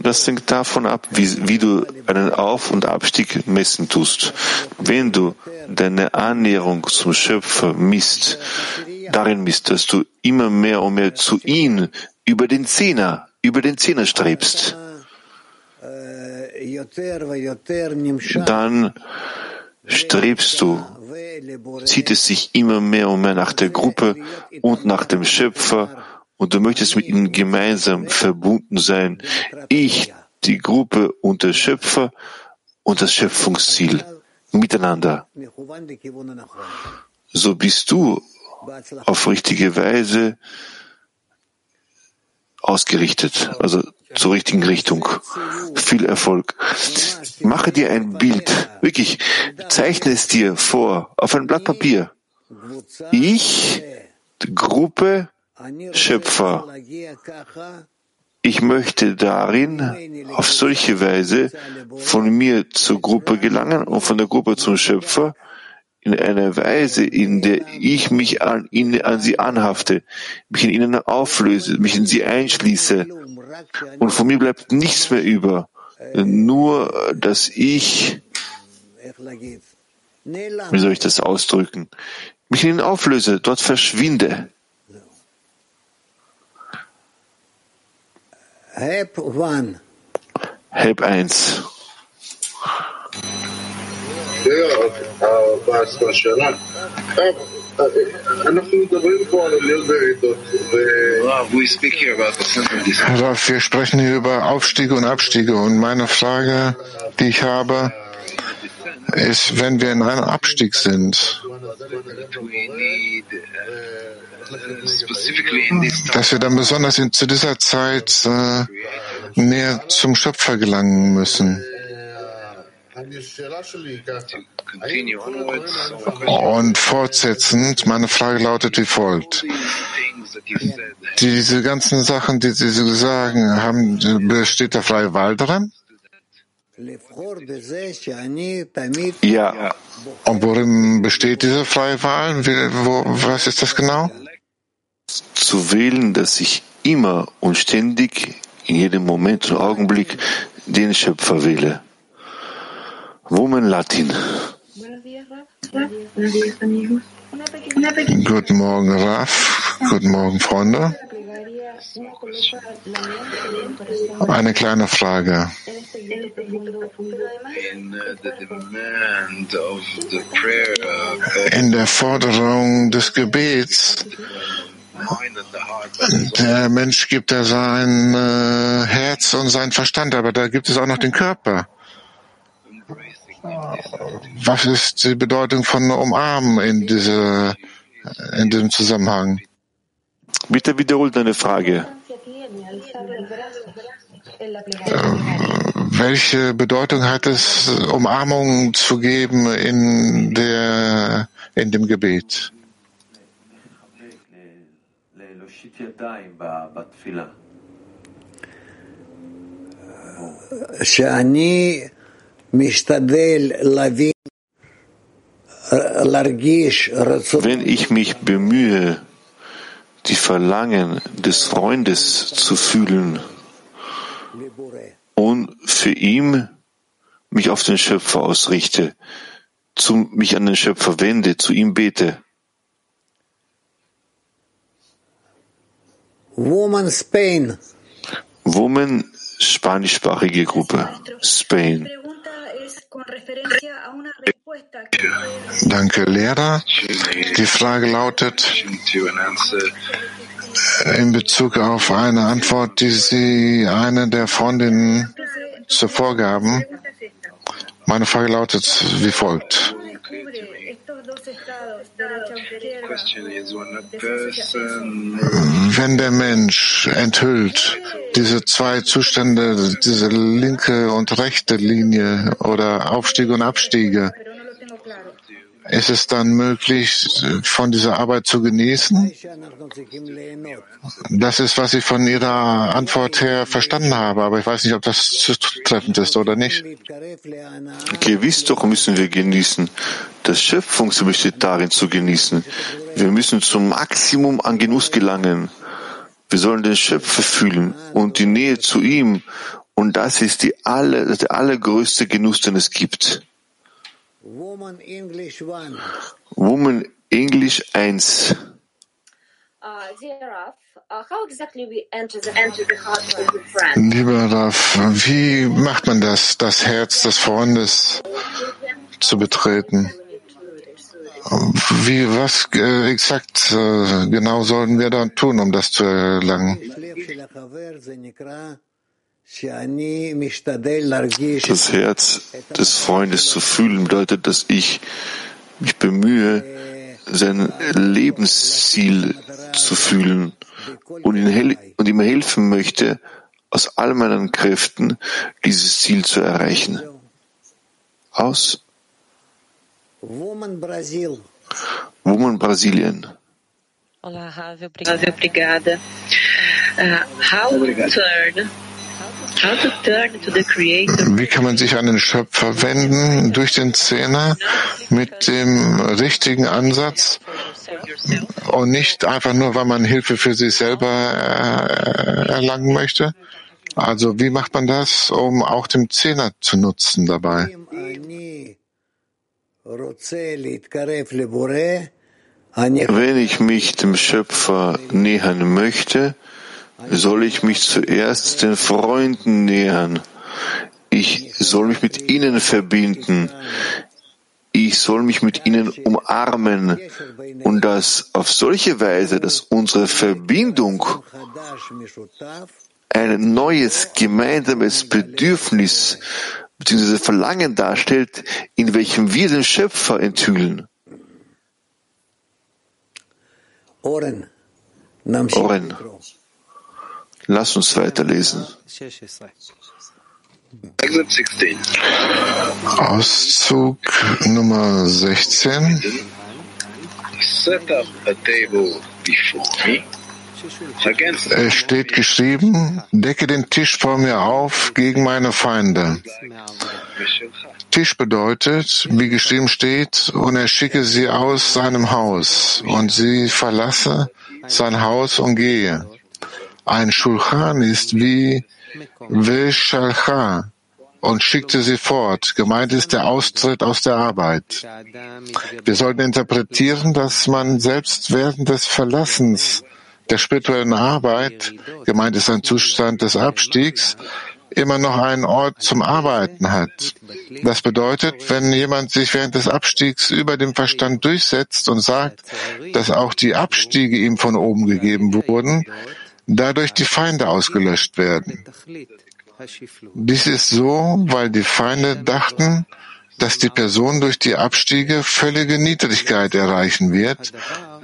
Das hängt davon ab, wie, wie, du einen Auf- und Abstieg messen tust. Wenn du deine Annäherung zum Schöpfer misst, darin misst, dass du immer mehr und mehr zu ihm über den Zehner, über den Zehner strebst, dann strebst du, zieht es sich immer mehr und mehr nach der Gruppe und nach dem Schöpfer und du möchtest mit ihnen gemeinsam verbunden sein. Ich, die Gruppe und der Schöpfer und das Schöpfungsziel miteinander. So bist du auf richtige Weise ausgerichtet, also zur richtigen Richtung. Viel Erfolg. Mache dir ein Bild, wirklich, zeichne es dir vor auf ein Blatt Papier. Ich, Gruppe, Schöpfer. Ich möchte darin auf solche Weise von mir zur Gruppe gelangen und von der Gruppe zum Schöpfer in einer Weise, in der ich mich an, ihn, an sie anhafte, mich in ihnen auflöse, mich in sie einschließe. Und von mir bleibt nichts mehr über, nur dass ich wie soll ich das ausdrücken? Mich in ihn auflöse, dort verschwinde. Help one. Help 1. Ralf, wir sprechen hier über Aufstiege und Abstiege. Und meine Frage, die ich habe, ist, wenn wir in einem Abstieg sind, dass wir dann besonders in, zu dieser Zeit äh, näher zum Schöpfer gelangen müssen. Und fortsetzend, meine Frage lautet wie folgt. Diese ganzen Sachen, die Sie sagen, haben, besteht der freie Wahl daran? Ja. Und worin besteht diese freie Wahl? Wie, wo, was ist das genau? Zu wählen, dass ich immer und ständig, in jedem Moment und Augenblick den Schöpfer wähle. Woman Latin. Guten Morgen, Raf. Guten Morgen, Freunde. Eine kleine Frage. In der Forderung des Gebets, der Mensch gibt ja sein äh, Herz und sein Verstand, aber da gibt es auch noch den Körper. Was ist die Bedeutung von Umarmen in, diese, in diesem Zusammenhang? Bitte wiederhol deine Frage. Welche Bedeutung hat es, Umarmung zu geben in, der, in dem Gebet? שאני משתדל להבין, להרגיש רצון Wenn ich mich bemühe, die Verlangen des Freundes zu fühlen und für ihn mich auf den Schöpfer ausrichte, zu, mich an den Schöpfer wende, zu ihm bete. Woman Spain. Woman, spanischsprachige Gruppe, Spain. Danke, Lehrer. Die Frage lautet in Bezug auf eine Antwort, die Sie eine der Freundinnen zuvor gaben. Meine Frage lautet wie folgt. Wenn der Mensch enthüllt diese zwei Zustände, diese linke und rechte Linie oder Aufstiege und Abstiege, ist es dann möglich, von dieser Arbeit zu genießen? Das ist, was ich von Ihrer Antwort her verstanden habe, aber ich weiß nicht, ob das zutreffend ist oder nicht. Gewiss doch müssen wir genießen. Das Schöpfung besteht darin zu genießen. Wir müssen zum Maximum an Genuss gelangen. Wir sollen den Schöpfer fühlen und die Nähe zu ihm. Und das ist die aller, der allergrößte Genuss, den es gibt. Woman English One. Woman English 1. Lieber Raf, wie macht man das, das Herz des Freundes zu betreten? Wie, was äh, exakt äh, genau sollten wir dann tun, um das zu erlangen? Das Herz des Freundes zu fühlen bedeutet, dass ich mich bemühe, sein Lebensziel zu fühlen und, ihn und ihm helfen möchte, aus all meinen Kräften dieses Ziel zu erreichen. Aus Woman Brasil. Woman Brasilien. Olá, Ravi, obrigada. obrigada. Uh, how turn wie kann man sich an den Schöpfer wenden? Durch den Zehner mit dem richtigen Ansatz und nicht einfach nur, weil man Hilfe für sich selber äh, erlangen möchte? Also wie macht man das, um auch den Zehner zu nutzen dabei? Wenn ich mich dem Schöpfer nähern möchte, soll ich mich zuerst den Freunden nähern. Ich soll mich mit ihnen verbinden. Ich soll mich mit ihnen umarmen. Und das auf solche Weise, dass unsere Verbindung ein neues gemeinsames Bedürfnis bzw. Verlangen darstellt, in welchem wir den Schöpfer enthüllen. Oren, Oren, lass uns weiterlesen. Auszug Nummer 16. Set up a table before me. Es steht geschrieben, decke den Tisch vor mir auf gegen meine Feinde. Tisch bedeutet, wie geschrieben steht, und er schicke sie aus seinem Haus und sie verlasse sein Haus und gehe. Ein Schulchan ist wie Veshalcha und schickte sie fort. Gemeint ist der Austritt aus der Arbeit. Wir sollten interpretieren, dass man selbst während des Verlassens der spirituellen Arbeit, gemeint ist ein Zustand des Abstiegs, immer noch einen Ort zum Arbeiten hat. Das bedeutet, wenn jemand sich während des Abstiegs über dem Verstand durchsetzt und sagt, dass auch die Abstiege ihm von oben gegeben wurden, dadurch die Feinde ausgelöscht werden. Dies ist so, weil die Feinde dachten, dass die Person durch die Abstiege völlige Niedrigkeit erreichen wird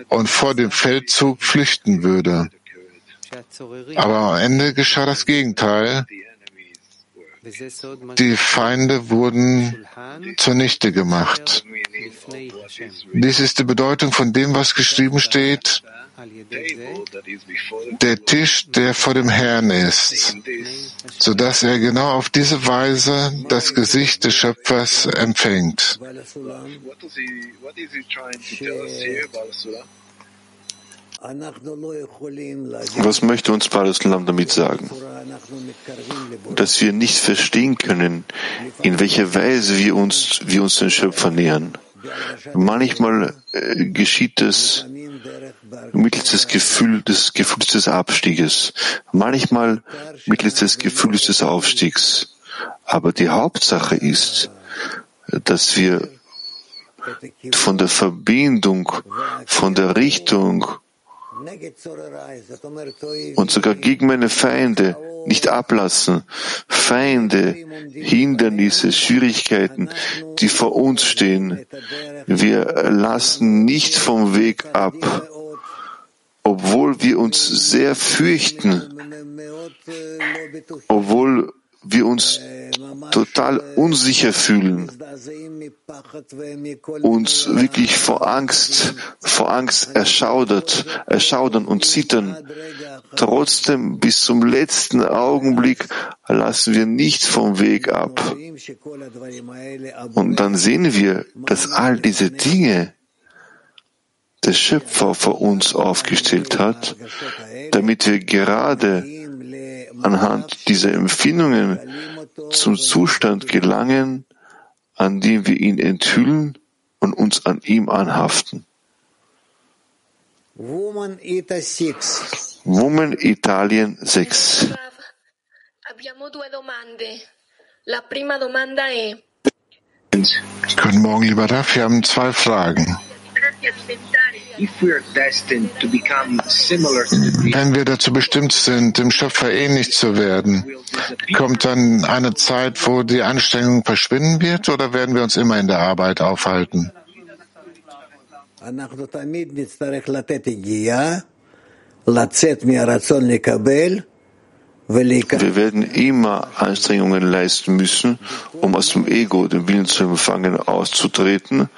und vor dem Feldzug flüchten würde. Aber am Ende geschah das Gegenteil. Die Feinde wurden zunichte gemacht. Dies ist die Bedeutung von dem, was geschrieben steht. Der Tisch, der vor dem Herrn ist, so dass er genau auf diese Weise das Gesicht des Schöpfers empfängt. Was möchte uns Paulus-Lam damit sagen? Dass wir nicht verstehen können, in welcher Weise wir uns, wir uns den Schöpfer nähern. Manchmal äh, geschieht es mittels des, Gefühl, des Gefühls des Abstieges, manchmal mittels des Gefühls des Aufstiegs. Aber die Hauptsache ist, dass wir von der Verbindung, von der Richtung und sogar gegen meine Feinde nicht ablassen. Feinde, Hindernisse, Schwierigkeiten, die vor uns stehen. Wir lassen nicht vom Weg ab, obwohl wir uns sehr fürchten, obwohl wir uns total unsicher fühlen, uns wirklich vor Angst, vor Angst erschaudert, erschaudern und zittern. Trotzdem bis zum letzten Augenblick lassen wir nicht vom Weg ab. Und dann sehen wir, dass all diese Dinge der Schöpfer vor uns aufgestellt hat, damit wir gerade anhand dieser Empfindungen zum Zustand gelangen, an dem wir ihn enthüllen und uns an ihm anhaften. Woman Ita 6. Woman Italien 6. Abbiamo due domande. La prima domanda è Guten Morgen, lieber Raff. Wir haben zwei Fragen. Wenn wir dazu bestimmt sind, dem Schöpfer ähnlich zu werden, kommt dann eine Zeit, wo die Anstrengung verschwinden wird, oder werden wir uns immer in der Arbeit aufhalten? Wir werden immer Anstrengungen leisten müssen, um aus dem Ego, den Willen zu empfangen, auszutreten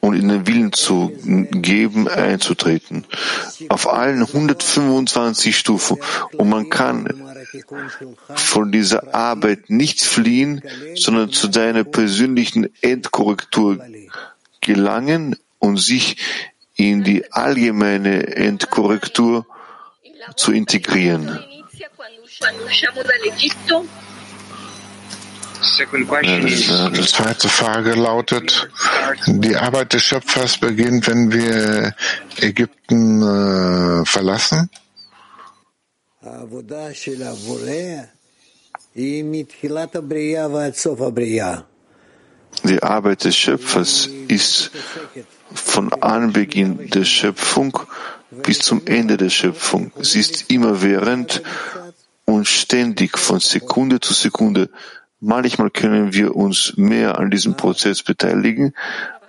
und in den Willen zu geben, einzutreten. Auf allen 125 Stufen. Und man kann von dieser Arbeit nicht fliehen, sondern zu deiner persönlichen Endkorrektur gelangen und sich in die allgemeine Endkorrektur zu integrieren. Äh, die zweite Frage lautet, die Arbeit des Schöpfers beginnt, wenn wir Ägypten äh, verlassen? Die Arbeit des Schöpfers ist von Anbeginn der Schöpfung bis zum Ende der Schöpfung. Sie ist immerwährend und ständig von Sekunde zu Sekunde Manchmal können wir uns mehr an diesem Prozess beteiligen,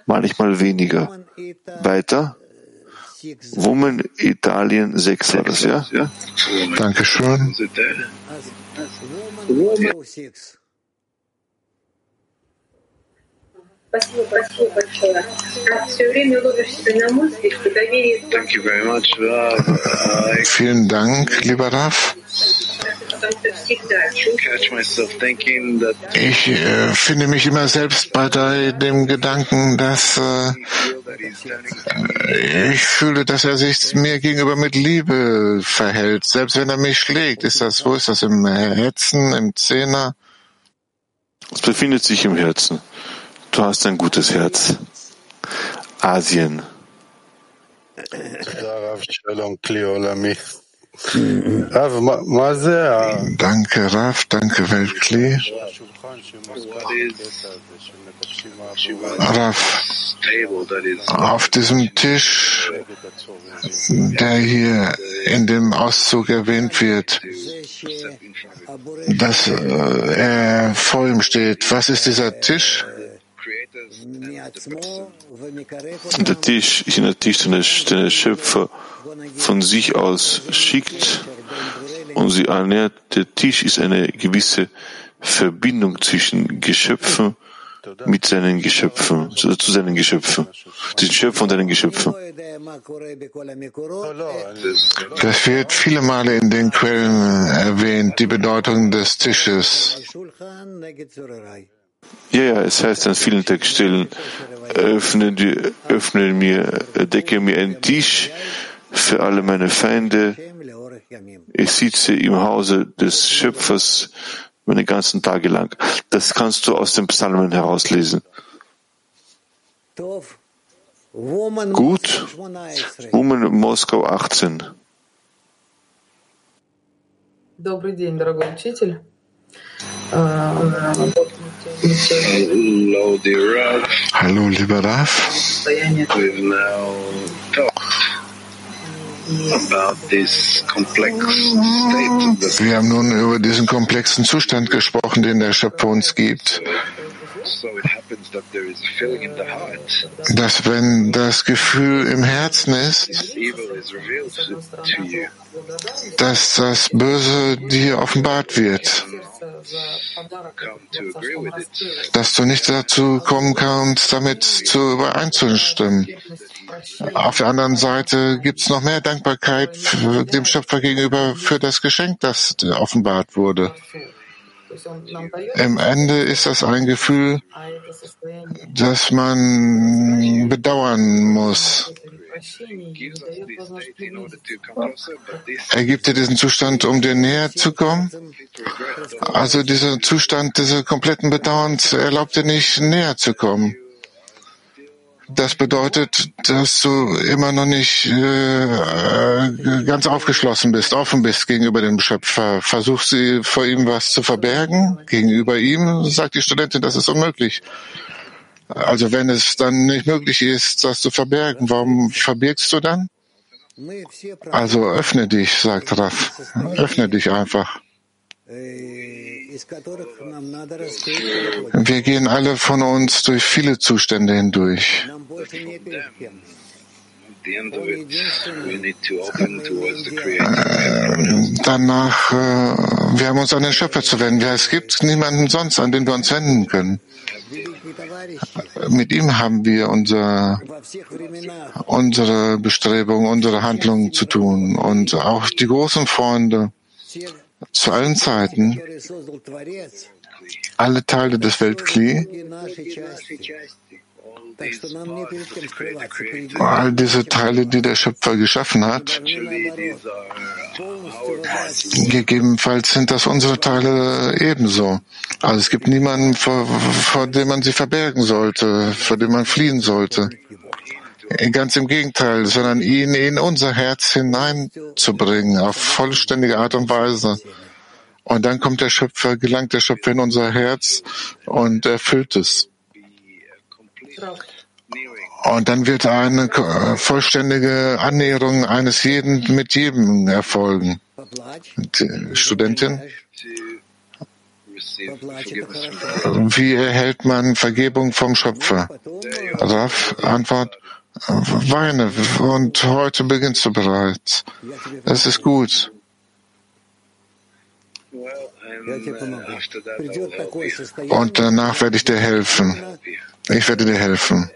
manchmal weniger. Weiter. Woman Italien 6 war das, ja? ja? Dankeschön. Woman 6. Vielen Dank, lieber Raf. Ich äh, finde mich immer selbst bei dem Gedanken, dass äh, äh, ich fühle, dass er sich mir gegenüber mit Liebe verhält. Selbst wenn er mich schlägt, ist das, wo ist das, im Herzen, im Zehner? Es befindet sich im Herzen. Du hast ein gutes Herz. Asien. Danke, Raf, danke, Weltkli. Raf, auf diesem Tisch, der hier in dem Auszug erwähnt wird, dass äh, er vor ihm steht. Was ist dieser Tisch? Der Tisch ist der Tisch, den der, Schöpfer von sich aus schickt und sie ernährt. Der Tisch ist eine gewisse Verbindung zwischen Geschöpfen mit seinen Geschöpfen, zu seinen Geschöpfen, zwischen Schöpfer und seinen Geschöpfen. Das wird viele Male in den Quellen erwähnt, die Bedeutung des Tisches. Ja, ja, es heißt an vielen Textstellen, öffne, die, öffne mir, decke mir einen Tisch für alle meine Feinde. Ich sitze im Hause des Schöpfers meine ganzen Tage lang. Das kannst du aus den Psalmen herauslesen. Gut. Woman Moskau 18. Добрый день, дорогой учитель. Hallo, lieber Raf. Wir haben nun über diesen komplexen Zustand gesprochen, den der Schöpfer uns gibt. Dass wenn das Gefühl im Herzen ist, dass das Böse dir offenbart wird, Dass du nicht dazu kommen kannst, damit zu übereinzustimmen. Auf der anderen Seite gibt es noch mehr Dankbarkeit dem Schöpfer gegenüber für das Geschenk, das offenbart wurde. Im Ende ist das ein Gefühl, das man bedauern muss. Er gibt dir diesen Zustand, um dir näher zu kommen. Also dieser Zustand, dieser kompletten Bedauerns erlaubt dir nicht näher zu kommen. Das bedeutet, dass du immer noch nicht äh, ganz aufgeschlossen bist, offen bist gegenüber dem Schöpfer. Versuchst du vor ihm was zu verbergen? Gegenüber ihm sagt die Studentin, das ist unmöglich. Also wenn es dann nicht möglich ist, das zu verbergen, warum verbirgst du dann? Also öffne dich, sagt Raf. Öffne dich einfach. Wir gehen alle von uns durch viele Zustände hindurch. Äh, Danach, äh, wir haben uns an den Schöpfer zu wenden. Es gibt niemanden sonst, an den wir uns wenden können. Mit ihm haben wir unser, unsere Bestrebungen, unsere Handlungen zu tun. Und auch die großen Freunde zu allen Zeiten, alle Teile des Weltkli All diese Teile, die der Schöpfer geschaffen hat, gegebenenfalls sind das unsere Teile ebenso. Also es gibt niemanden, vor, vor dem man sie verbergen sollte, vor dem man fliehen sollte. Ganz im Gegenteil, sondern ihn in unser Herz hineinzubringen, auf vollständige Art und Weise. Und dann kommt der Schöpfer, gelangt der Schöpfer in unser Herz und erfüllt es. Und dann wird eine vollständige Annäherung eines jeden mit jedem erfolgen. Die Studentin? Wie erhält man Vergebung vom Schöpfer? Raf, Antwort, weine und heute beginnst du bereits. Es ist gut. Und danach werde ich dir helfen. Ich werde dir helfen.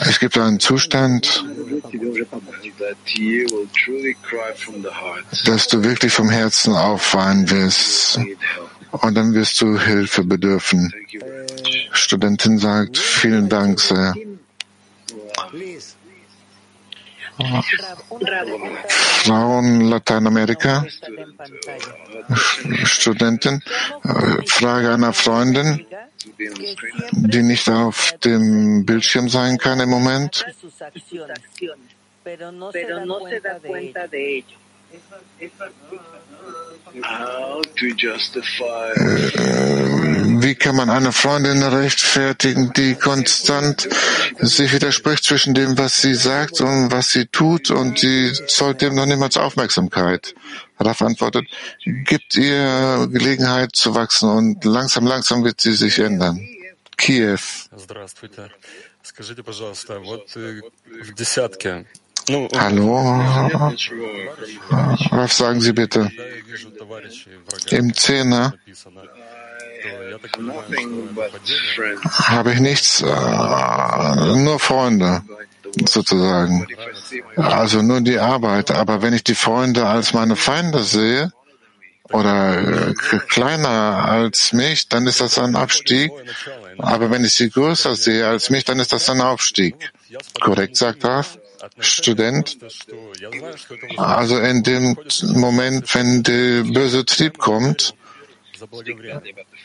Es gibt einen Zustand, dass du wirklich vom Herzen aufweinen wirst. Und dann wirst du Hilfe bedürfen. Studentin sagt, vielen Dank sehr. Frauen Lateinamerika, Studentin, Frage einer Freundin, die nicht auf dem Bildschirm sein kann im Moment. Wie kann man eine Freundin rechtfertigen, die konstant sich widerspricht zwischen dem, was sie sagt und was sie tut und sie zollt dem noch niemals Aufmerksamkeit? Raf antwortet, gibt ihr Gelegenheit zu wachsen und langsam, langsam wird sie sich ändern. Kiew. Hallo, was sagen Sie bitte? Im Zehner habe ich nichts, äh, nur Freunde sozusagen. Also nur die Arbeit. Aber wenn ich die Freunde als meine Feinde sehe oder äh, kleiner als mich, dann ist das ein Abstieg. Aber wenn ich sie größer sehe als mich, dann ist das ein Aufstieg. Korrekt, sagt Raf? Student. Also in dem Moment, wenn der böse Trieb kommt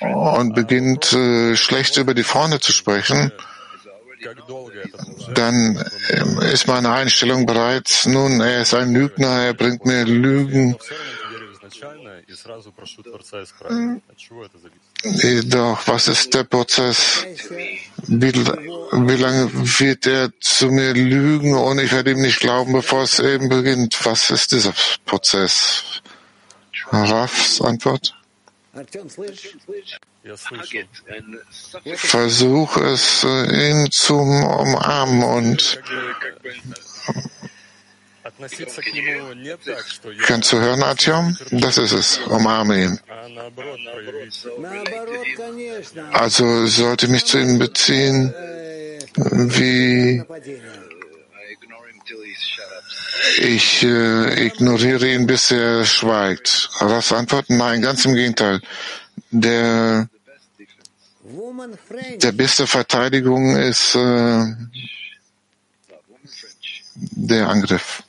und beginnt äh, schlecht über die Freunde zu sprechen, dann ähm, ist meine Einstellung bereits, nun, er ist ein Lügner, er bringt mir Lügen. Doch, was ist der Prozess? Wie, wie lange wird er zu mir lügen und ich werde ihm nicht glauben, bevor es eben beginnt? Was ist dieser Prozess? Rafs Antwort? Versuch es, ihn zu umarmen und Kannst du hören, Artyom? Das ist es. Umarme ihn. Also sollte mich zu ihm beziehen, wie ich äh, ignoriere ihn, bis er schweigt. Was antworten? Nein, ganz im Gegenteil. Der, der beste Verteidigung ist äh, der Angriff.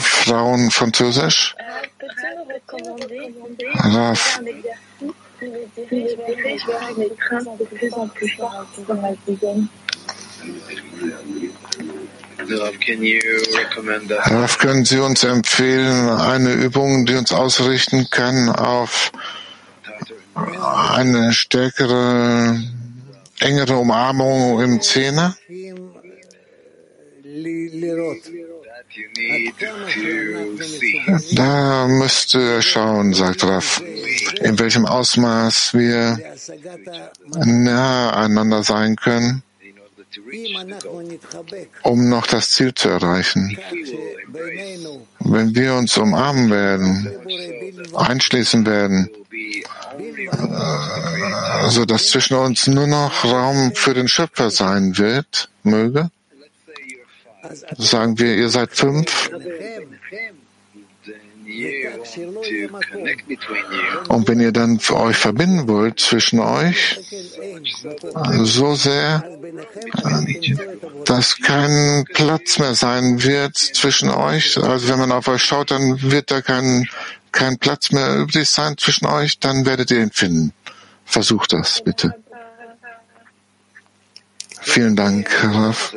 Frauen Französisch? Raf. Raf, können Sie uns empfehlen, eine Übung, die uns ausrichten kann auf eine stärkere, engere Umarmung im Zehner? Da müsste er schauen, sagt Raf, in welchem Ausmaß wir nah einander sein können, um noch das Ziel zu erreichen. Wenn wir uns umarmen werden, einschließen werden, so dass zwischen uns nur noch Raum für den Schöpfer sein wird, möge, sagen wir, ihr seid fünf, Und wenn ihr dann euch verbinden wollt zwischen euch, so sehr, dass kein Platz mehr sein wird zwischen euch. Also wenn man auf euch schaut, dann wird da kein, kein Platz mehr übrig sein zwischen euch, dann werdet ihr ihn finden. Versucht das, bitte. Vielen Dank, Raf.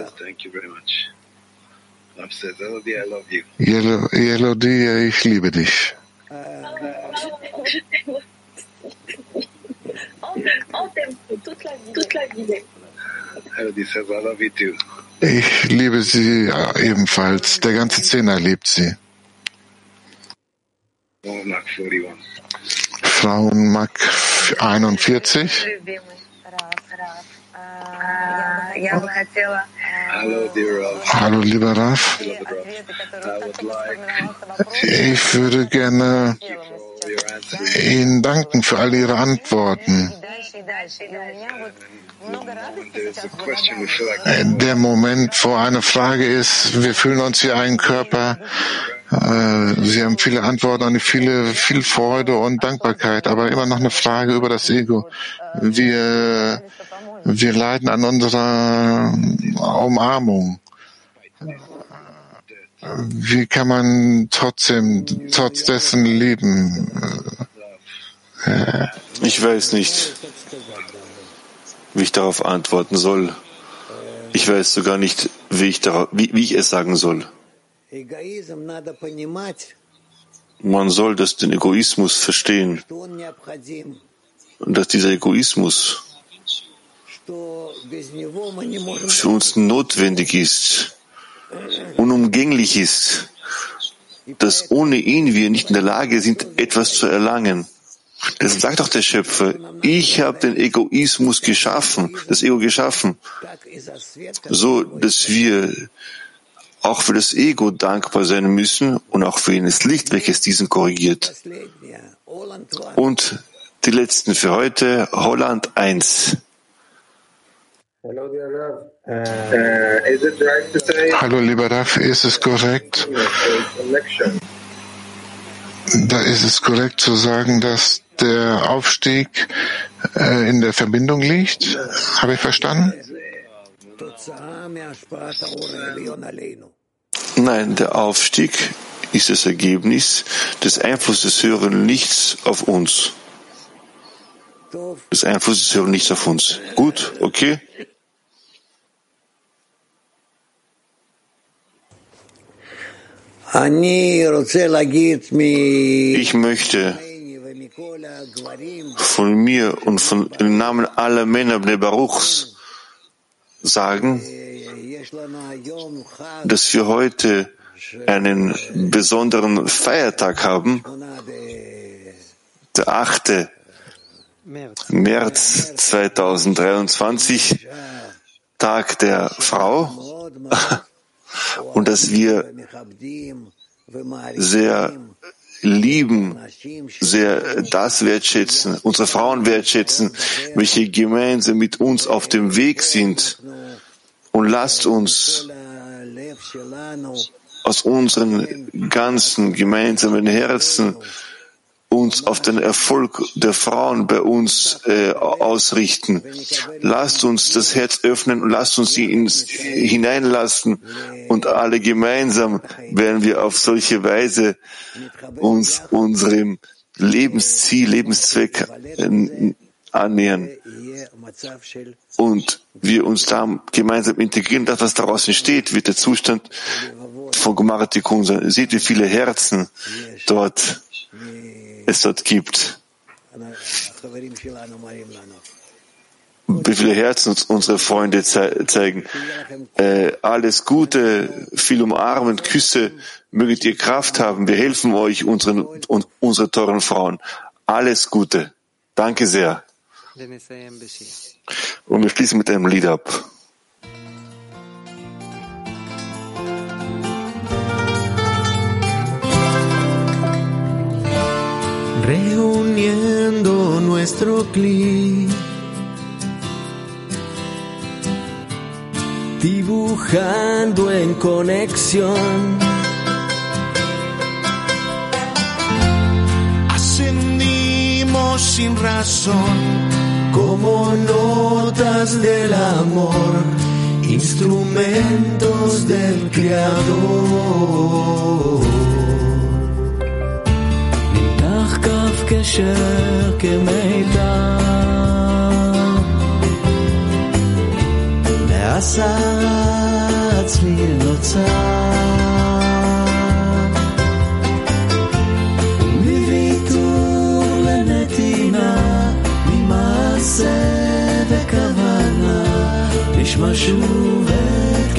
Elodie, ich liebe dich. Ich liebe sie ebenfalls. Der ganze Zehner liebt sie. Frauenmark 41. Hallo, lieber Raf. Ich würde gerne Ihnen danken für all Ihre Antworten. Der Moment vor einer Frage ist, wir fühlen uns wie ein Körper. Äh, Sie haben viele Antworten und viele, viel Freude und Dankbarkeit, aber immer noch eine Frage über das Ego. Wir, wir leiden an unserer Umarmung. Wie kann man trotzdem, trotz dessen lieben? Ich weiß nicht, wie ich darauf antworten soll. Ich weiß sogar nicht, wie ich, darauf, wie, wie ich es sagen soll. Man soll das den Egoismus verstehen, dass dieser Egoismus für uns notwendig ist, unumgänglich ist, dass ohne ihn wir nicht in der Lage sind, etwas zu erlangen. Das sagt auch der Schöpfer. Ich habe den Egoismus geschaffen, das Ego geschaffen, so dass wir auch für das Ego dankbar sein müssen und auch für jenes Licht, welches diesen korrigiert. Und die letzten für heute, Holland 1. Hallo, lieber Raf, ist es korrekt? Da ist es korrekt zu sagen, dass der Aufstieg äh, in der Verbindung liegt. Habe ich verstanden? Nein, der Aufstieg ist das Ergebnis des Einflusses des höheren Lichts auf uns. Des Einflusses des höheren Lichts auf uns. Gut, okay. Ich möchte von mir und von im Namen aller Männer Bnei Baruchs sagen, dass wir heute einen besonderen Feiertag haben, der 8. März 2023, Tag der Frau, und dass wir sehr lieben, sehr das wertschätzen, unsere Frauen wertschätzen, welche gemeinsam mit uns auf dem Weg sind. Und lasst uns aus unseren ganzen gemeinsamen Herzen uns auf den Erfolg der Frauen bei uns äh, ausrichten. Lasst uns das Herz öffnen und lasst uns sie ins, hineinlassen und alle gemeinsam werden wir auf solche Weise uns unserem Lebensziel, Lebenszweck äh, annähern und wir uns da gemeinsam integrieren, das, was daraus entsteht, wird der Zustand von Gemaratikun sein. Seht, wie viele Herzen dort es dort gibt. Wie viele Herzen uns unsere Freunde ze zeigen. Äh, alles Gute, viel Umarmen, Küsse, möget ihr Kraft haben. Wir helfen euch, unseren, und unsere teuren Frauen. Alles Gute. Danke sehr. Und wir schließen mit einem Lied ab. reuniendo nuestro clic, dibujando en conexión. Ascendimos sin razón como notas del amor, instrumentos del Creador. גשר כמיתר. מעשרה הצליל נוצר, ומוויתור לנתינה, ממעשה וכוונה, נשמע שוב את